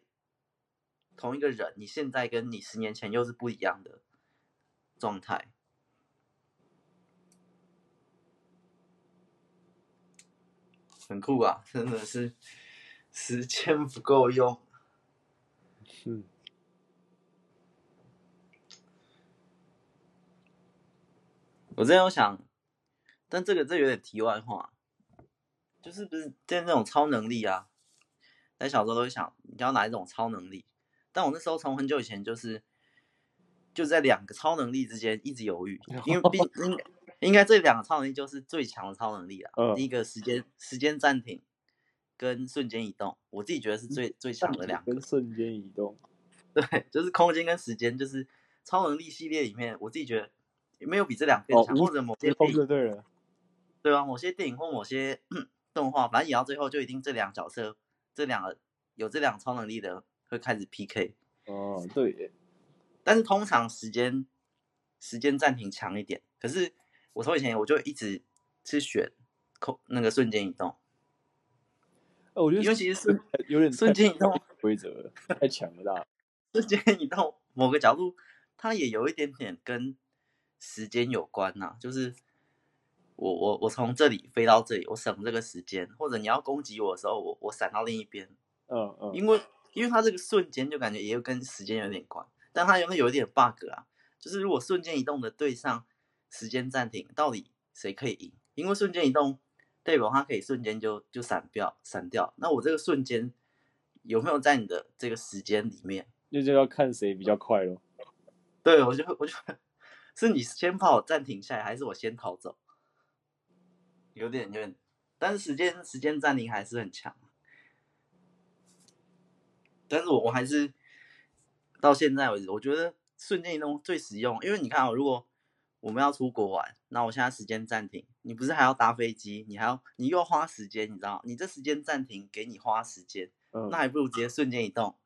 同一个人，你现在跟你十年前又是不一样的状态，很酷啊！真的是时间不够用。嗯，我真有想，但这个这有点题外话。就是不是在那种超能力啊，在小时候都会想你要哪一种超能力，但我那时候从很久以前就是就在两个超能力之间一直犹豫，因为毕应应该这两个超能力就是最强的超能力了。嗯、第一个时间时间暂停跟瞬间移动，我自己觉得是最最强的两个。跟瞬间移动，对，就是空间跟时间，就是超能力系列里面，我自己觉得没有比这两个更强，哦、或者某些电影对了，对啊，某些电影或某些。动画反正演到最后就一定这两个角色，这两个有这两个超能力的会开始 PK。哦，对。但是通常时间时间暂停强一点，可是我从以前我就一直是选空那个瞬间移动。哦，我觉得因为其实是有点瞬间移动 规则太强了。瞬间移动某个角度它也有一点点跟时间有关呐、啊，就是。我我我从这里飞到这里，我省这个时间，或者你要攻击我的时候，我我闪到另一边，嗯嗯，因为因为它这个瞬间就感觉也有跟时间有点关，但它有没有一点 bug 啊？就是如果瞬间移动的对上时间暂停，到底谁可以赢？因为瞬间移动代表它可以瞬间就就闪掉闪掉，那我这个瞬间有没有在你的这个时间里面？那就要看谁比较快咯。对，我就我就是你先把我暂停下来，还是我先逃走？有点有点，但是时间时间暂停还是很强。但是我我还是到现在为止，我觉得瞬间移动最实用，因为你看啊，如果我们要出国玩，那我现在时间暂停，你不是还要搭飞机，你还要你又要花时间，你知道？你这时间暂停给你花时间，那还不如直接瞬间移动，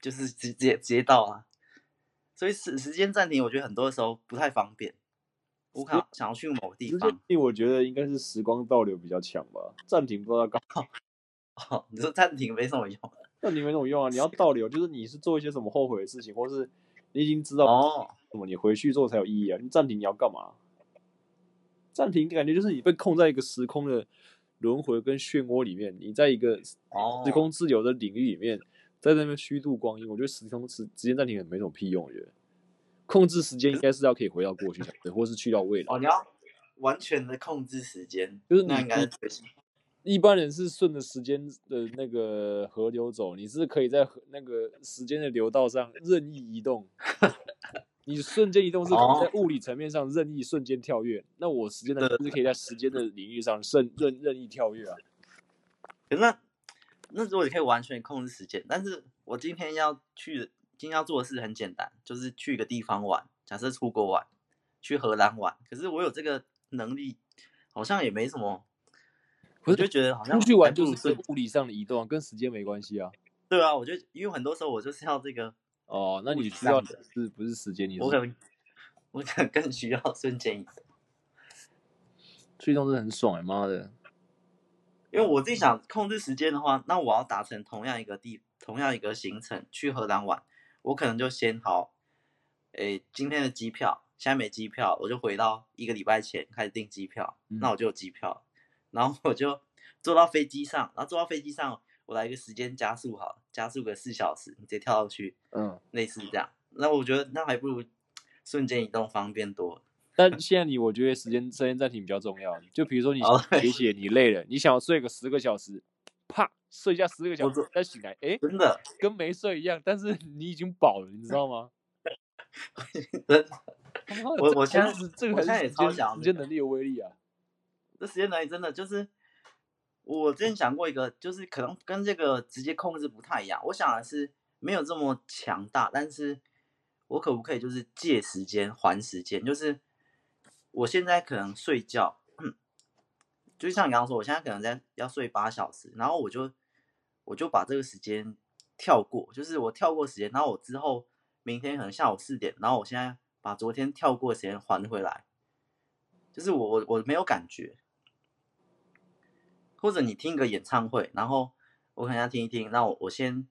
就是直直接直接到啊。所以时时间暂停，我觉得很多的时候不太方便。我可能想要去某个地方。因为我觉得应该是时光倒流比较强吧，暂停不知道干嘛。哦，你说暂停没什么用，暂停没什么用啊！你要倒流，就是你是做一些什么后悔的事情，或是你已经知道哦什么，你回去做才有意义啊！你暂停你要干嘛？暂停感觉就是你被控在一个时空的轮回跟漩涡里面，你在一个时空自由的领域里面，在那边虚度光阴。我觉得时空时时间暂停也没什么屁用，我觉得控制时间应该是要可以回到过去才对，或是去到未来。哦，你要完全的控制时间，就是你那应该是一般人是顺着时间的那个河流走，你是可以在那个时间的流道上任意移动。你瞬间移动是在物理层面上任意瞬间跳跃，那我时间的就是可以在时间的领域上任任任意跳跃啊。那那如果你可以完全控制时间，但是我今天要去，今天要做的事很简单，就是去一个地方玩，假设出国玩，去荷兰玩。可是我有这个能力，好像也没什么。我就觉得好像出去玩就是物理上的移动，跟时间没关系啊。对啊，我就因为很多时候我就是要这个。哦，那你需要的是不是时间？你我可能我可能更需要 瞬间移动。去动是很爽哎，妈的！因为我自己想控制时间的话，那我要达成同样一个地，同样一个行程去荷兰玩，我可能就先好，诶，今天的机票现在没机票，我就回到一个礼拜前开始订机票，嗯、那我就有机票，然后我就坐到飞机上，然后坐到飞机上。我来一个时间加速好，加速个四小时，你直接跳上去，嗯，类似这样。那我觉得那还不如瞬间移动方便多。但现在你，我觉得时间时间暂停比较重要。就比如说你写写，你累了，你想要睡个十个小时，啪睡一下十个小时再醒来，哎，真的跟没睡一样。但是你已经饱了，你知道吗？真的，我我现在是这个现在也超想时间能力的威力啊。这时间能力真的就是。我之前想过一个，就是可能跟这个直接控制不太一样。我想的是没有这么强大，但是我可不可以就是借时间还时间？就是我现在可能睡觉，就像你刚刚说，我现在可能在要睡八小时，然后我就我就把这个时间跳过，就是我跳过时间，然后我之后明天可能下午四点，然后我现在把昨天跳过的时间还回来，就是我我我没有感觉。或者你听个演唱会，然后我可能要听一听，那我我先，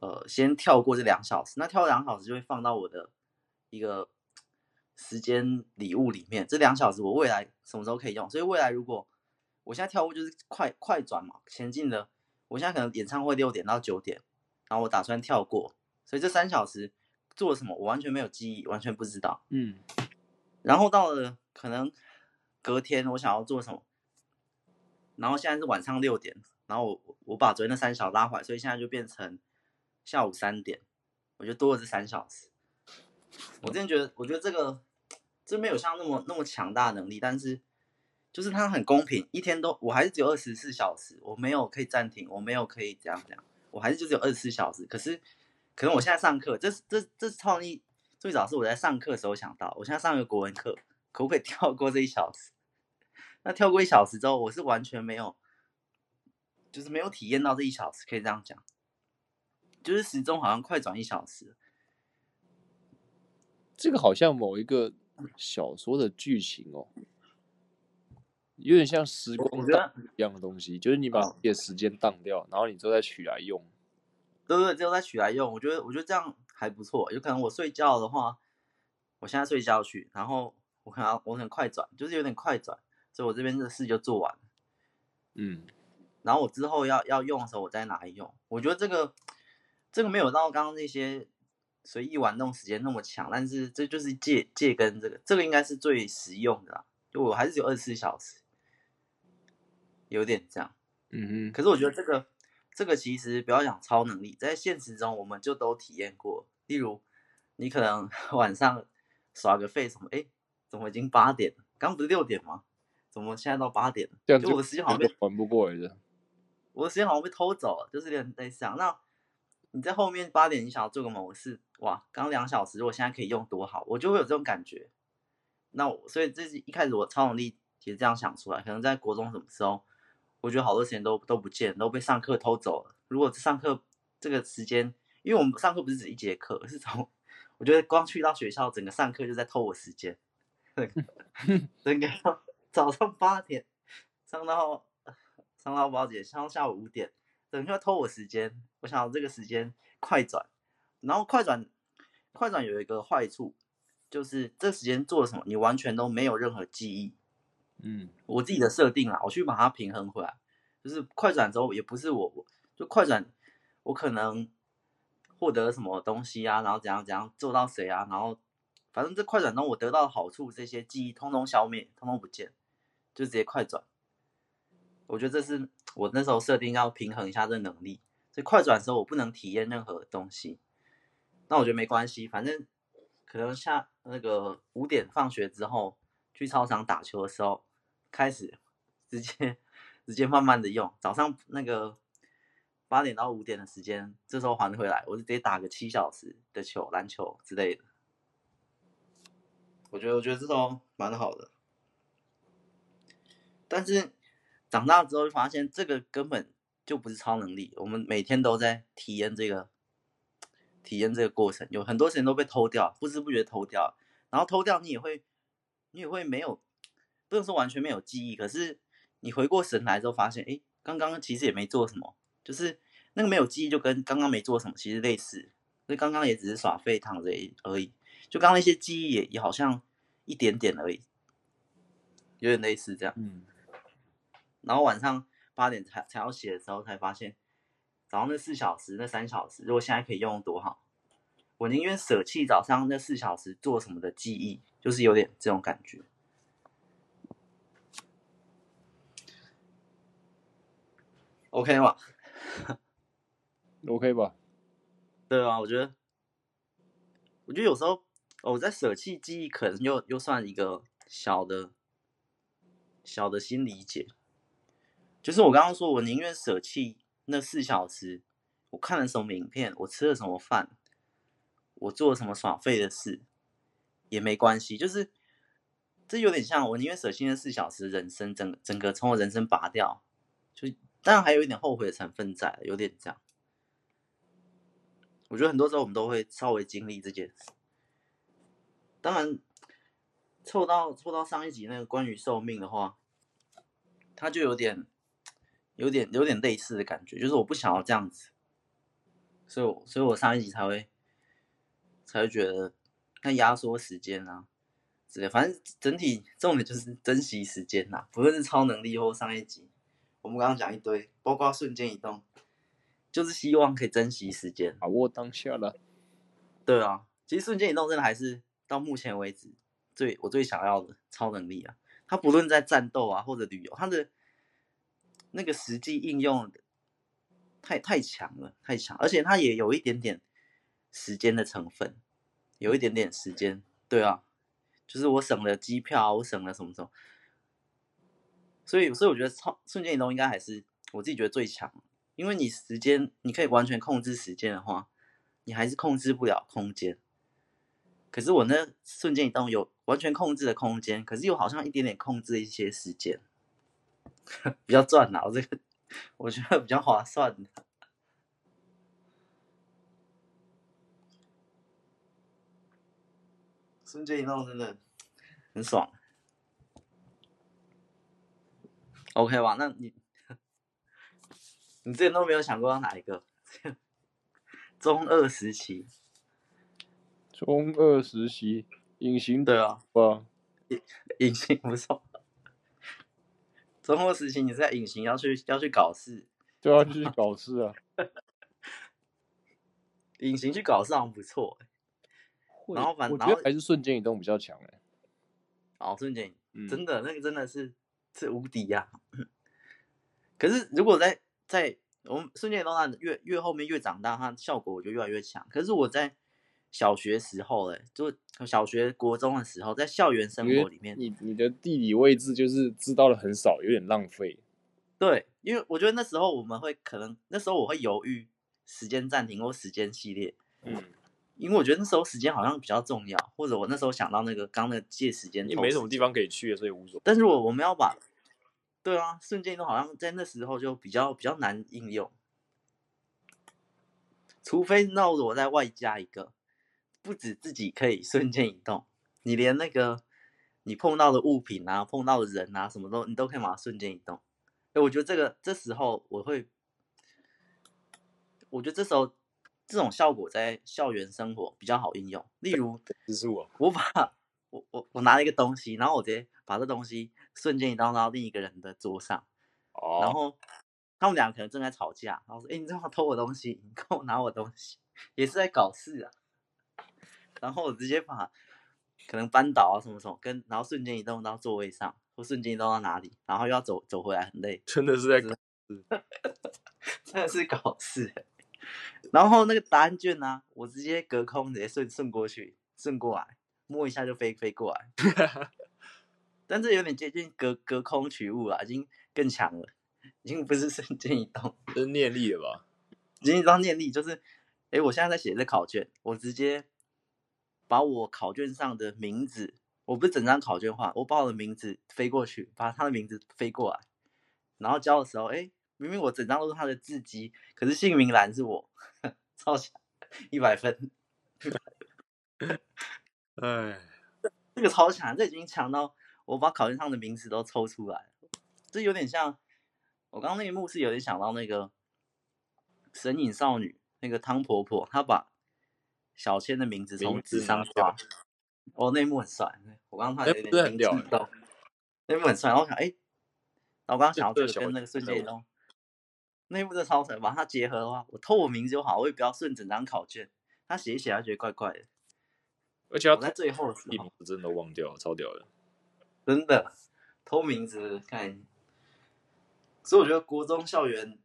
呃，先跳过这两小时，那跳两小时就会放到我的一个时间礼物里面。这两小时我未来什么时候可以用？所以未来如果我现在跳过就是快快转嘛，前进的，我现在可能演唱会六点到九点，然后我打算跳过，所以这三小时做了什么我完全没有记忆，完全不知道。嗯，然后到了可能隔天我想要做什么？然后现在是晚上六点，然后我我把昨天的三小时拉回来，所以现在就变成下午三点，我觉得多了这三小时。我之前觉得，我觉得这个这没有像那么那么强大的能力，但是就是它很公平，一天都我还是只有二十四小时，我没有可以暂停，我没有可以这样这样，我还是就只有二十四小时。可是可能我现在上课，这这这创意最早是我在上课的时候想到，我现在上一个国文课，可不可以跳过这一小时？那跳过一小时之后，我是完全没有，就是没有体验到这一小时，可以这样讲，就是时钟好像快转一小时。这个好像某一个小说的剧情哦，有点像时光当一样的东西，就是你把你的时间当掉，然后你之后再取来用。对对，之后再取来用，我觉得我觉得这样还不错。有可能我睡觉的话，我现在睡觉去，然后我可能我很快转，就是有点快转。所以我这边的事就做完了，嗯，然后我之后要要用的时候，我再拿来用。我觉得这个这个没有到刚刚那些随意玩弄时间那么强，但是这就是借借跟这个这个应该是最实用的啦。就我还是只有二十四小时，有点这样，嗯哼。可是我觉得这个这个其实不要讲超能力，在现实中我们就都体验过。例如你可能 晚上耍个废什么，哎，怎么已经八点了？刚不是六点吗？怎么现在到八点了？就我的时间好像被还不过来的。我的时间好像被偷走了，就是有点类似这样。那你在后面八点，你想要做个某事，哇，刚两小时，如果现在可以用多好，我就会有这种感觉。那我所以这是一开始我超能力也这样想出来，可能在国中什么时候，我觉得好多时间都都不见，都被上课偷走了。如果上课这个时间，因为我们上课不是只一节课，是从我觉得光去到学校，整个上课就在偷我时间。整个早上八点上到上到八点，上到下午五点，等一下偷我时间。我想要这个时间快转，然后快转快转有一个坏处，就是这时间做了什么，你完全都没有任何记忆。嗯，我自己的设定啊，我去把它平衡回来，就是快转之后也不是我，我就快转，我可能获得什么东西啊，然后怎样怎样做到谁啊，然后。反正这快转中我得到的好处，这些记忆通通消灭，通通不见，就直接快转。我觉得这是我那时候设定要平衡一下这能力。所以快转的时候我不能体验任何东西。那我觉得没关系，反正可能下那个五点放学之后去操场打球的时候，开始 直接直接慢慢的用。早上那个八点到五点的时间，这时候还回来，我就直接打个七小时的球，篮球之类的。我觉得，我觉得这种蛮好的，但是长大之后就发现，这个根本就不是超能力。我们每天都在体验这个，体验这个过程，有很多时间都被偷掉，不知不觉偷掉，然后偷掉你也会，你也会没有，不能说完全没有记忆，可是你回过神来之后发现，哎，刚刚其实也没做什么，就是那个没有记忆，就跟刚刚没做什么其实类似，所以刚刚也只是耍废躺着而已。就刚刚那些记忆也也好像一点点而已，有点类似这样。嗯。然后晚上八点才才要写的时候，才发现早上那四小时、那三小时，如果现在可以用多好。我宁愿舍弃早上那四小时做什么的记忆，就是有点这种感觉。OK 吗？OK 吧？对啊，我觉得，我觉得有时候。哦，我在舍弃记忆，可能又又算一个小的、小的新理解，就是我刚刚说，我宁愿舍弃那四小时，我看了什么影片，我吃了什么饭，我做了什么耍废的事，也没关系。就是这有点像，我宁愿舍弃那四小时人生，整整个从我人生拔掉，就当然还有一点后悔的成分在，有点这样。我觉得很多时候我们都会稍微经历这件事。当然，凑到凑到上一集那个关于寿命的话，他就有点、有点、有点类似的感觉，就是我不想要这样子，所以，所以我上一集才会才会觉得那压缩时间啊之类，反正整体重点就是珍惜时间呐、啊，不论是超能力或上一集，我们刚刚讲一堆，包括瞬间移动，就是希望可以珍惜时间，把握当下了。对啊，其实瞬间移动真的还是。到目前为止，最我最想要的超能力啊！它不论在战斗啊或者旅游，它的那个实际应用太太强了，太强，而且它也有一点点时间的成分，有一点点时间。对啊，就是我省了机票，我省了什么什么，所以所以我觉得超瞬间移动应该还是我自己觉得最强，因为你时间你可以完全控制时间的话，你还是控制不了空间。可是我那瞬间移动有完全控制的空间，可是又好像一点点控制一些时间，比较赚呐。我这个我觉得比较划算的。瞬间移动真的很爽。OK 吧？那你你之前都没有想过要哪一个？中二时期。中二实习，隐形的啊，哇，隐隐形不错。中二实习，你是在隐形要去要去搞事，对啊，去搞事啊。隐形去搞事好像不错，然后反正还是瞬间移动比较强哎。哦，瞬间，真的那个真的是是无敌呀。可是如果在在我们瞬间移动那越越后面越长大，它效果我就越来越强。可是我在。小学时候嘞，就小学、国中的时候，在校园生活里面，你你的地理位置就是知道的很少，有点浪费。对，因为我觉得那时候我们会可能那时候我会犹豫时间暂停或时间系列，嗯，因为我觉得那时候时间好像比较重要，或者我那时候想到那个刚那个借时间，也没什么地方可以去，所以无所谓。但是如果我们要把，对啊，瞬间都好像在那时候就比较比较难应用，除非那我再外加一个。不止自己可以瞬间移动，你连那个你碰到的物品啊，碰到的人啊，什么都你都可以马上瞬间移动。哎，我觉得这个这时候我会，我觉得这时候这种效果在校园生活比较好应用。例如，是我，我把我我我拿了一个东西，然后我直接把这东西瞬间移动到另一个人的桌上，哦，然后他们俩可能正在吵架，然后说：“哎，你正好偷我东西，你跟我拿我东西，也是在搞事啊。”然后我直接把可能扳倒啊什么什么，跟然后瞬间移动到座位上。或瞬间移动到哪里，然后又要走走回来，很累。真的是在搞事，真的是搞事。然后那个答案卷呢、啊，我直接隔空直接顺顺过去，顺过来，摸一下就飞飞过来。但这有点接近隔隔空取物了，已经更强了，已经不是瞬间移动，这是念力了吧？已经一张念力，就是，哎，我现在在写这考卷，我直接把我考卷上的名字。我不是整张考卷画，我把我的名字飞过去，把他的名字飞过来，然后交的时候，哎，明明我整张都是他的字迹，可是姓名栏是我，超强，一百分。哎，这个超强，这已经强到我把考卷上的名字都抽出来，这有点像我刚刚那一幕是有点想到那个《神隐少女》那个汤婆婆，她把小千的名字从纸上刷。哦，那一幕很帅，我刚刚看有点惊到。那一幕很帅，然后我想，哎，我刚刚想到这个跟那个瞬间移动，那一幕真的超帅，把它结合的话，我偷我名字就好，我也不要顺整张考卷，他写一写，他觉得怪怪的。而且我在最后的时候，真的忘掉了，超屌的，真的偷名字看。所以我觉得国中校园，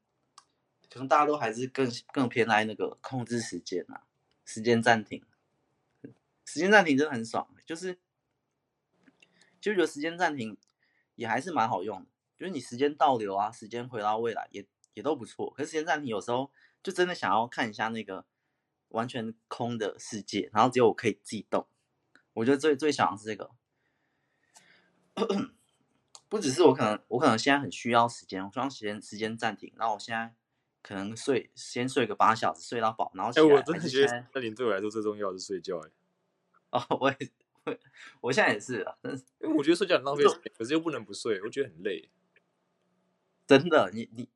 可能大家都还是更更偏爱那个控制时间啊，时间暂停。时间暂停真的很爽，就是就觉得时间暂停也还是蛮好用的，就是你时间倒流啊，时间回到未来也也都不错。可是时间暂停有时候就真的想要看一下那个完全空的世界，然后只有我可以自己动。我觉得最最想的是这个，不只是我可能我可能现在很需要时间，我希望时间时间暂停，然后我现在可能睡先睡个八小时睡到饱，然后起来哎、欸，我真的觉得暂停对我来说最重要的是睡觉、欸，哎。哦，我也，我我现在也是啊，但是因为我觉得睡觉很浪费时间，可是又不能不睡，我觉得很累。真的，你你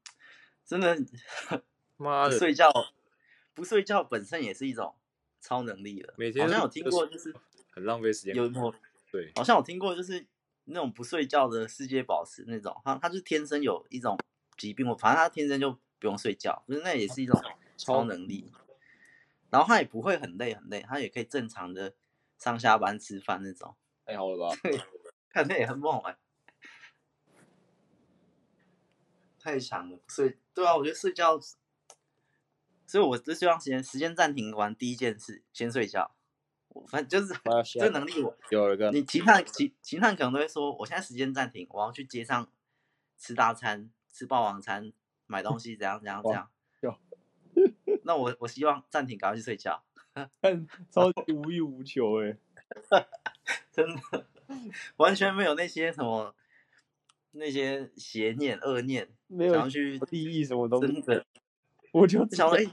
真的 妈的，睡觉不睡觉本身也是一种超能力了。每天好像有听过，就是很浪费时间。有有对，好像我听过，就是那种不睡觉的世界宝石那种，他他就是天生有一种疾病，我反正他天生就不用睡觉，不是那也是一种超能力。然后他也不会很累很累，他也可以正常的。上下班吃饭那种，太好了吧？看那也很猛哎，太强了。睡，对啊，我觉得睡觉，所以我就希望时间时间暂停完第一件事先睡觉。我反正就是这能力我有一个。你其他其其他人可能都会说，我现在时间暂停，我要去街上吃大餐、吃霸王餐、买东西，怎样怎样怎样。有。那我我希望暂停，赶快去睡觉。看超级无欲无求哎，真的完全没有那些什么那些邪念恶念，没有想要去利益什么东西。真的，我就想说，哎，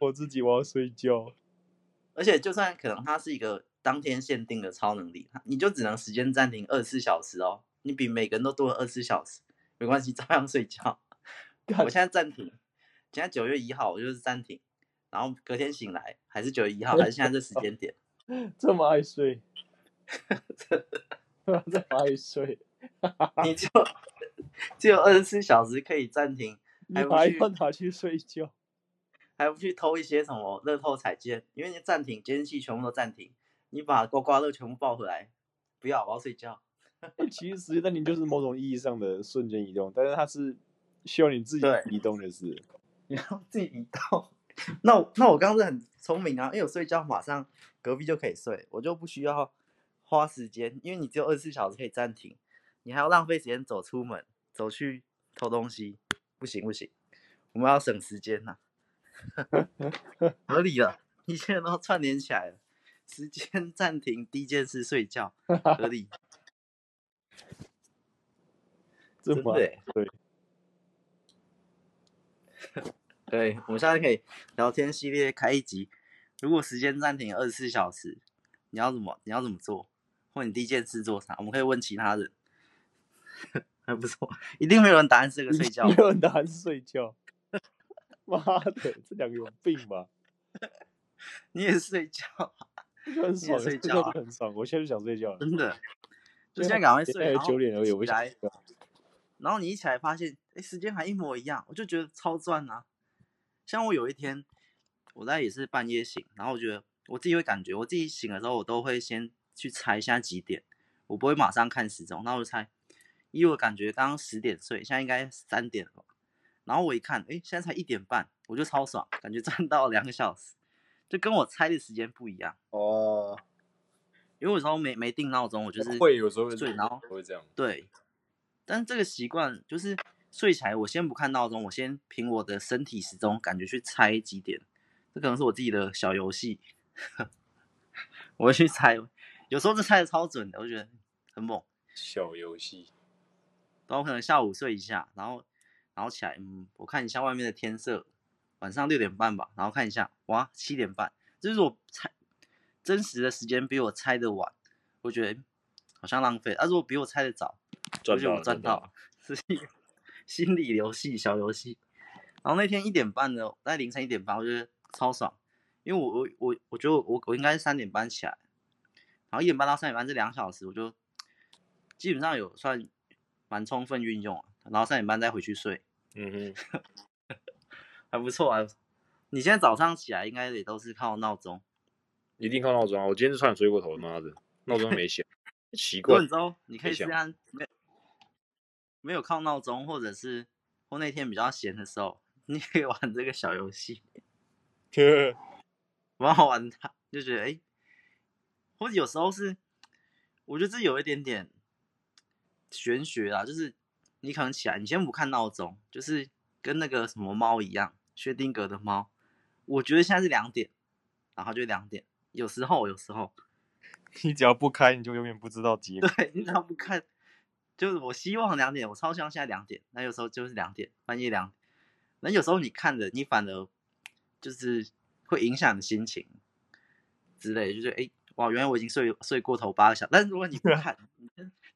我自己我要睡觉。而且就算可能它是一个当天限定的超能力，你就只能时间暂停二十四小时哦。你比每个人都多了二十四小时，没关系，照样睡觉。我现在暂停，现在九月一号，我就是暂停。然后隔天醒来还是九月一号，还是现在这时间点，这么爱睡，这么爱睡，你就只有二十四小时可以暂停，还不去还拿去睡觉，还不去偷一些什么乐透彩券，因为你暂停，监视器全部都暂停，你把刮刮乐全部抱回来，不要，我要睡觉。其实时间暂停就是某种意义上的瞬间移动，但是它是需要你自己移动的事，你要自己移动。那我那我刚刚是很聪明啊，因为我睡觉马上隔壁就可以睡，我就不需要花时间，因为你只有二十四小时可以暂停，你还要浪费时间走出门，走去偷东西，不行不行，我们要省时间呐、啊，合理了，一切都串联起来了，时间暂停，第一件事睡觉，合理，真的对。对 对，我们现在可以聊天系列开一集。如果时间暂停二十四小时，你要怎么？你要怎么做？或你第一件事做啥？我们可以问其他人，还 不错，一定没有人答案是个睡觉，没有人答案是睡觉。妈的，这两个有病吧？你也睡觉，很爽，睡觉很爽。我现在就想睡觉，真的。就现在赶快睡，九点而已，我起来。然后你一起来发现，哎，时间还一模一样，我就觉得超赚啊！像我有一天，我在也是半夜醒，然后我觉得我自己会感觉，我自己醒的时候，我都会先去猜一下几点，我不会马上看时钟，那我就猜，以我感觉刚刚十点睡，现在应该三点了。然后我一看，哎，现在才一点半，我就超爽，感觉赚到两个小时，就跟我猜的时间不一样哦。因为有时候没没定闹钟，我就是会有时候睡，然后会这样。对，但是这个习惯就是睡起来，我先不看闹钟，我先凭我的身体时钟感觉去猜几点，这可能是我自己的小游戏，我会去猜，有时候这猜的超准的，我觉得很猛。小游戏，然后可能下午睡一下，然后。然后起来，嗯，我看一下外面的天色，晚上六点半吧。然后看一下，哇，七点半，这就是我猜真实的时间比我猜的晚，我觉得好像浪费。啊，如果比我猜的早，赚到我赚到，是一个心理游戏小游戏。然后那天一点半的，在凌晨一点半，我觉得超爽，因为我我我我觉得我我应该是三点半起来，然后一点半到三点半这两小时，我就基本上有算蛮充分运用，然后三点半再回去睡。嗯哼，还不错啊！你现在早上起来应该也都是靠闹钟，一定靠闹钟啊！我今天是差点睡过头，妈的，闹钟没响，奇怪。你可以试试没没有靠闹钟，或者是或那天比较闲的时候，你可以玩这个小游戏，蛮好玩的，就觉得哎、欸，或者有时候是，我觉得这有一点点玄学啊，就是。你可能起来，你先不看闹钟，就是跟那个什么猫一样，薛定谔的猫。我觉得现在是两点，然后就两点。有时候，有时候，你只要不开，你就永远不知道几点。对，你只要不看，就是我希望两点，我超希望现在两点。那有时候就是两点，半夜两点。那有时候你看着，你反而就是会影响你的心情之类，就是哎，哇，原来我已经睡睡过头八个小时。但是如果你不看，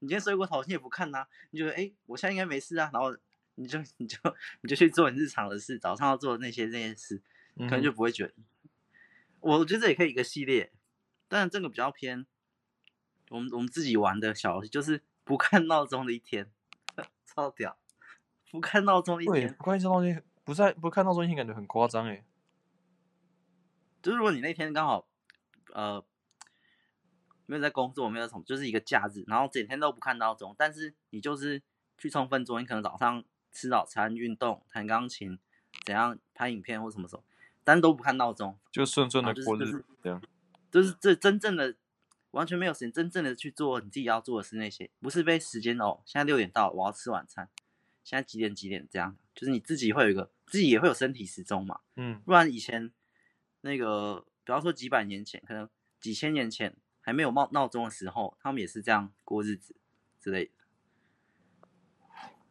你今天睡过头，你也不看呐、啊？你觉得哎，我现在应该没事啊，然后你就你就你就去做你日常的事，早上要做的那些那些事，可能就不会觉得。嗯、我觉得这也可以一个系列，但这个比较偏我们我们自己玩的小游戏，就是不看闹钟的一天，超屌！不看闹钟一天，不看闹钟不在不看闹钟一天，感觉很夸张哎。就是如果你那天刚好呃。没有在工作，没有什么，就是一个假日，然后整天都不看闹钟，但是你就是去充分做，你可能早上吃早餐、运动、弹钢琴，怎样拍影片或什么什么，但是都不看闹钟，就顺顺的过日子，这样，就是这真正的完全没有时间，真正的去做你自己要做的是那些，不是被时间哦，现在六点到，我要吃晚餐，现在几点几点这样，就是你自己会有一个，自己也会有身体时钟嘛，嗯，不然以前那个，比方说几百年前，可能几千年前。还没有闹闹钟的时候，他们也是这样过日子之类的。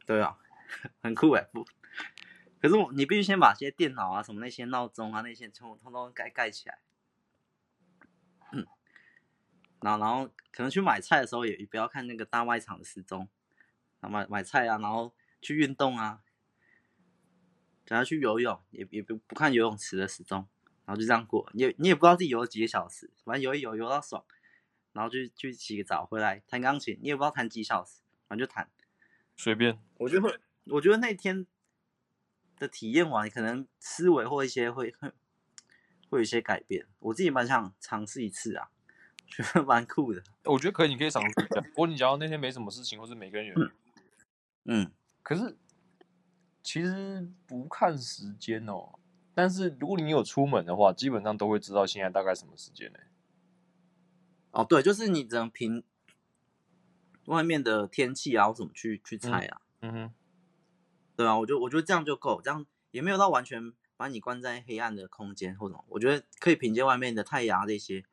对啊，很酷哎！不，可是我你必须先把些电脑啊、什么那些闹钟啊那些全部通通盖盖起来。嗯。然后，然后可能去买菜的时候也不要看那个大卖场的时钟。买买菜啊，然后去运动啊，等下去游泳也也不不看游泳池的时钟，然后就这样过。你也你也不知道自己游了几个小时，反正游一游游到爽。然后就去洗个澡，回来弹钢琴，你也不知道弹几小时，反正就弹，随便。我觉得，我觉得那天的体验完，可能思维或一些会会会有一些改变。我自己蛮想尝试一次啊，觉得 蛮酷的。我觉得可以，你可以尝试一下。不过你假如那天没什么事情，或是每个人有，嗯，可是其实不看时间哦。但是如果你有出门的话，基本上都会知道现在大概什么时间呢？哦，对，就是你只能凭外面的天气啊，或怎么去去猜啊。嗯，嗯哼，对啊，我觉得我觉得这样就够，这样也没有到完全把你关在黑暗的空间或者什么。我觉得可以凭借外面的太阳这些，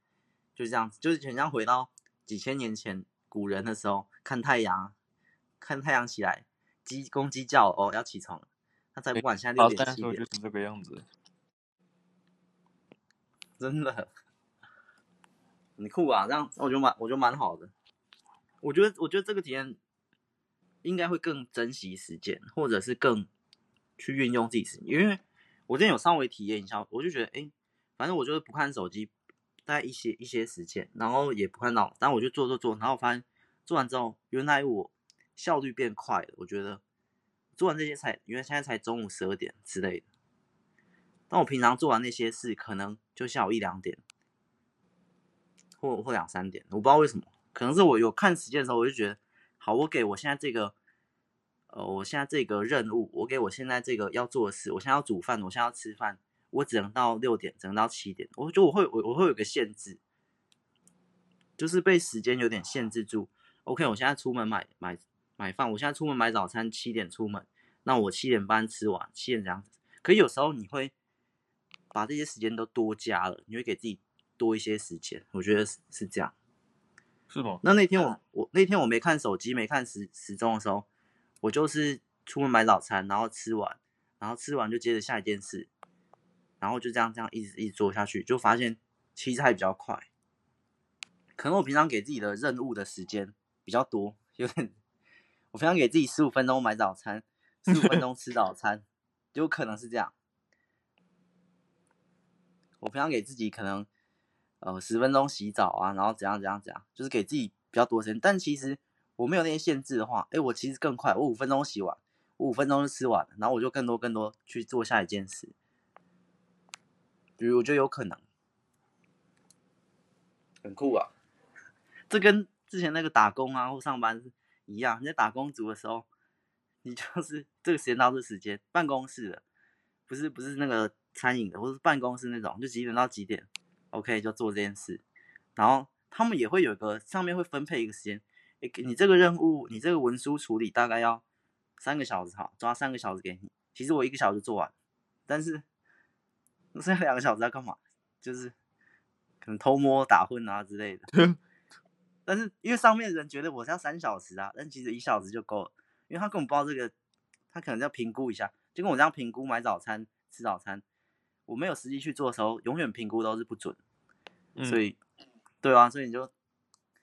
就是这样子，就是很像回到几千年前古人的时候，看太阳，看太阳起来，鸡公鸡叫哦，要起床了，他才不管现在六点七点，就是这个样子，真的。很酷啊，这样我觉得蛮，我觉得蛮好的。我觉得，我觉得这个体验应该会更珍惜时间，或者是更去运用自己时间。因为我之前有稍微体验一下，我就觉得，哎，反正我就是不看手机，大概一些一些时间，然后也不看到，但我就做做做，然后我发现做完之后，原来我效率变快了。我觉得做完这些才，因为现在才中午十二点之类的，但我平常做完那些事，可能就下午一两点，或或两三点，我不知道为什么。可能是我有看时间的时候，我就觉得，好，我给我现在这个，呃，我现在这个任务，我给我现在这个要做的事，我现在要煮饭，我现在要吃饭，我只能到六点，只能到七点，我觉得我会我我会有个限制，就是被时间有点限制住。OK，我现在出门买买买饭，我现在出门买早餐，七点出门，那我七点半吃完，七点这样子。可有时候你会把这些时间都多加了，你会给自己多一些时间，我觉得是是这样。是吗？那那天我我那天我没看手机，没看时时钟的时候，我就是出门买早餐，然后吃完，然后吃完就接着下一件事，然后就这样这样一直一直做下去，就发现其实还比较快。可能我平常给自己的任务的时间比较多，有点，我平常给自己十五分钟买早餐，十五分钟吃早餐，有可能是这样。我平常给自己可能。呃，十分钟洗澡啊，然后怎样怎样怎样，就是给自己比较多时间。但其实我没有那些限制的话，哎，我其实更快，我五分钟洗完，我五分钟就吃完了，然后我就更多更多去做下一件事。比如我觉得有可能，很酷啊。这跟之前那个打工啊或上班是一样，你在打工族的时候，你就是这个时间到这时间，办公室的，不是不是那个餐饮的，或是办公室那种，就几点到几点。OK，就做这件事，然后他们也会有一个上面会分配一个时间，诶，你这个任务，你这个文书处理大概要三个小时，哈，抓三个小时给你。其实我一个小时做完，但是那剩下两个小时要干嘛？就是可能偷摸打混啊之类的。但是因为上面的人觉得我是要三小时啊，但其实一小时就够了，因为他根本不知道这个，他可能要评估一下，就跟我这样评估买早餐吃早餐。我没有实际去做的时候，永远评估都是不准，所以，嗯、对啊，所以你就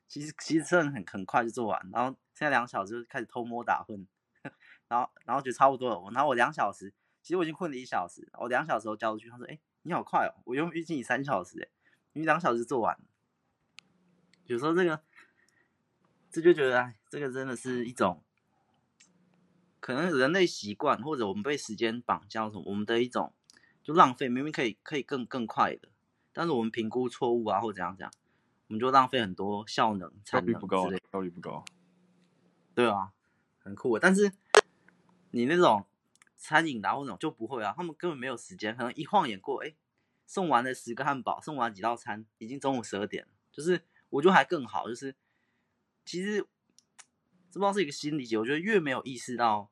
其实其实真的很很快就做完，然后现在两小时就开始偷摸打混，然后然后觉得差不多了，然后我两小时，其实我已经困了一小时，我两小时都交出去，他说，哎，你好快哦，我原本预计你三小时，哎，你两小时做完，有时候这个这就觉得，哎，这个真的是一种可能人类习惯，或者我们被时间绑架什么，我们的一种。就浪费，明明可以可以更更快的，但是我们评估错误啊，或怎样怎样，我们就浪费很多效能、产能之类的。效率不高，效率不高。对啊，很酷。但是你那种餐饮的或那种就不会啊，他们根本没有时间，可能一晃眼过，哎，送完了十个汉堡，送完几道餐，已经中午十二点了。就是我觉得还更好，就是其实这不知道是一个心理解，我觉得越没有意识到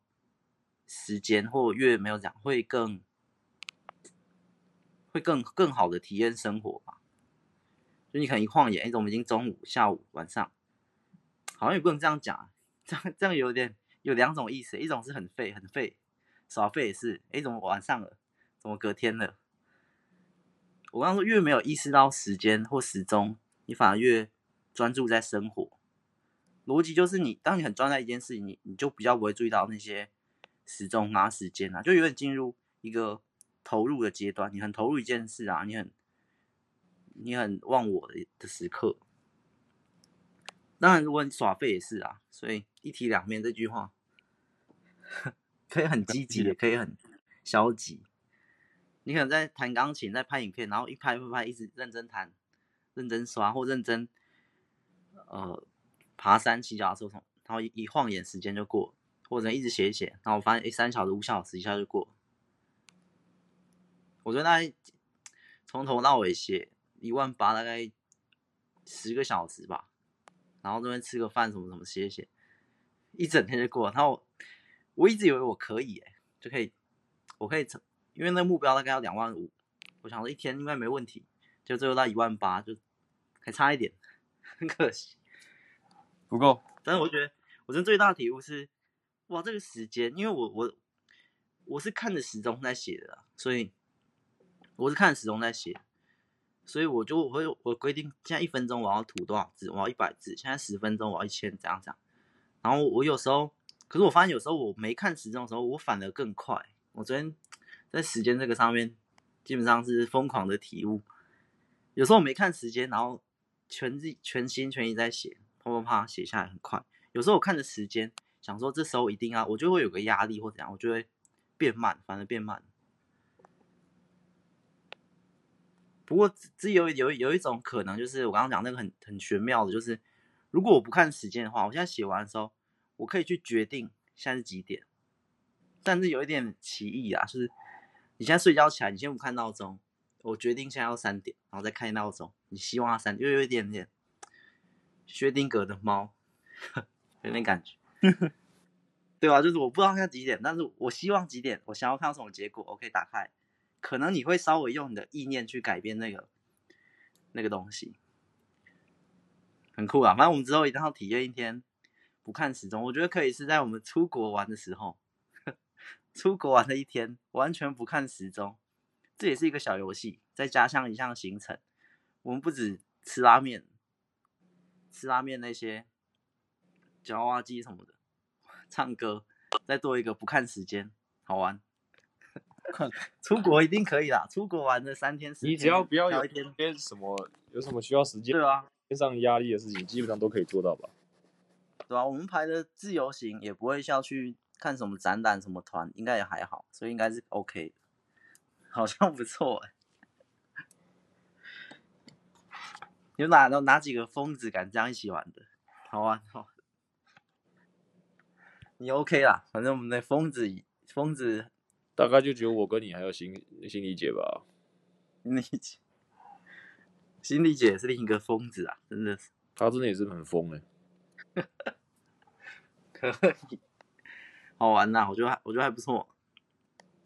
时间，或越没有讲会更。会更更好的体验生活吧，就你可能一晃眼，哎，我们已经中午、下午、晚上，好像也不能这样讲，这样这样有点有两种意思，一种是很废很废，耍废也是，哎，怎么晚上了，怎么隔天了？我刚刚说越没有意识到时间或时钟，你反而越专注在生活。逻辑就是你，当你很专注在一件事情，你你就比较不会注意到那些时钟啊、时间啊，就有点进入一个。投入的阶段，你很投入一件事啊，你很，你很忘我的的时刻。当然，如果你耍废也是啊，所以一体两面这句话，可以很积极，也可以很消极。你可能在弹钢琴，在拍影片，然后一拍一拍，一直认真弹，认真刷或认真，呃，爬山、骑脚踏车，然后一一晃眼时间就过，或者一直写一写，然后我发现，哎，三小时、五小时一下就过。我觉得大概从头到尾写一万八，大概十个小时吧，然后这边吃个饭什么什么写写，一整天就过了。然后我一直以为我可以哎，就可以，我可以成，因为那个目标大概要两万五，我想说一天应该没问题，就最后到一万八，就还差一点，很可惜，不够。但是我觉得，我真最大的体悟是，哇，这个时间，因为我我我是看着时钟在写的，所以。我是看着时钟在写，所以我就我会我规定现在一分钟我要吐多少字，我要一百字，现在十分钟我要一千，这样这样。然后我有时候，可是我发现有时候我没看时钟的时候，我反而更快。我昨天在时间这个上面，基本上是疯狂的体悟。有时候我没看时间，然后全力全心全意在写，啪啪啪写下来很快。有时候我看着时间，想说这时候一定要，我就会有个压力或怎样，我就会变慢，反而变慢。不过这有有有一种可能，就是我刚刚讲那个很很玄妙的，就是如果我不看时间的话，我现在写完的时候，我可以去决定现在是几点。但是有一点奇异啊，就是你现在睡觉起来，你先不看闹钟，我决定现在要三点，然后再看闹钟，你希望它三点，又有一点点薛定谔的猫，有点感觉，对吧？就是我不知道现在几点，但是我希望几点，我想要看到什么结果，我可以打开。可能你会稍微用你的意念去改变那个那个东西，很酷啊！反正我们之后一定要体验一天不看时钟。我觉得可以是在我们出国玩的时候，出国玩的一天完全不看时钟，这也是一个小游戏。再加上一项行程，我们不止吃拉面，吃拉面那些夹娃娃机什么的，唱歌，再多一个不看时间，好玩。出国一定可以啦！出国玩的三天时间，你只要不要有一天边什么有什么需要时间，对啊，边上压力的事情，基本上都可以做到吧？对啊，我们排的自由行也不会需要去看什么展览、什么团，应该也还好，所以应该是 OK，好像不错哎。有哪哪哪几个疯子敢这样一起玩的？好玩好，你 OK 啦，反正我们的疯子疯子。大概就只有我跟你还有心心理姐吧。心理姐，心理姐是另一个疯子啊，真的是。他真的也是很疯哎。可以，好玩呐，我觉得我觉得还不错。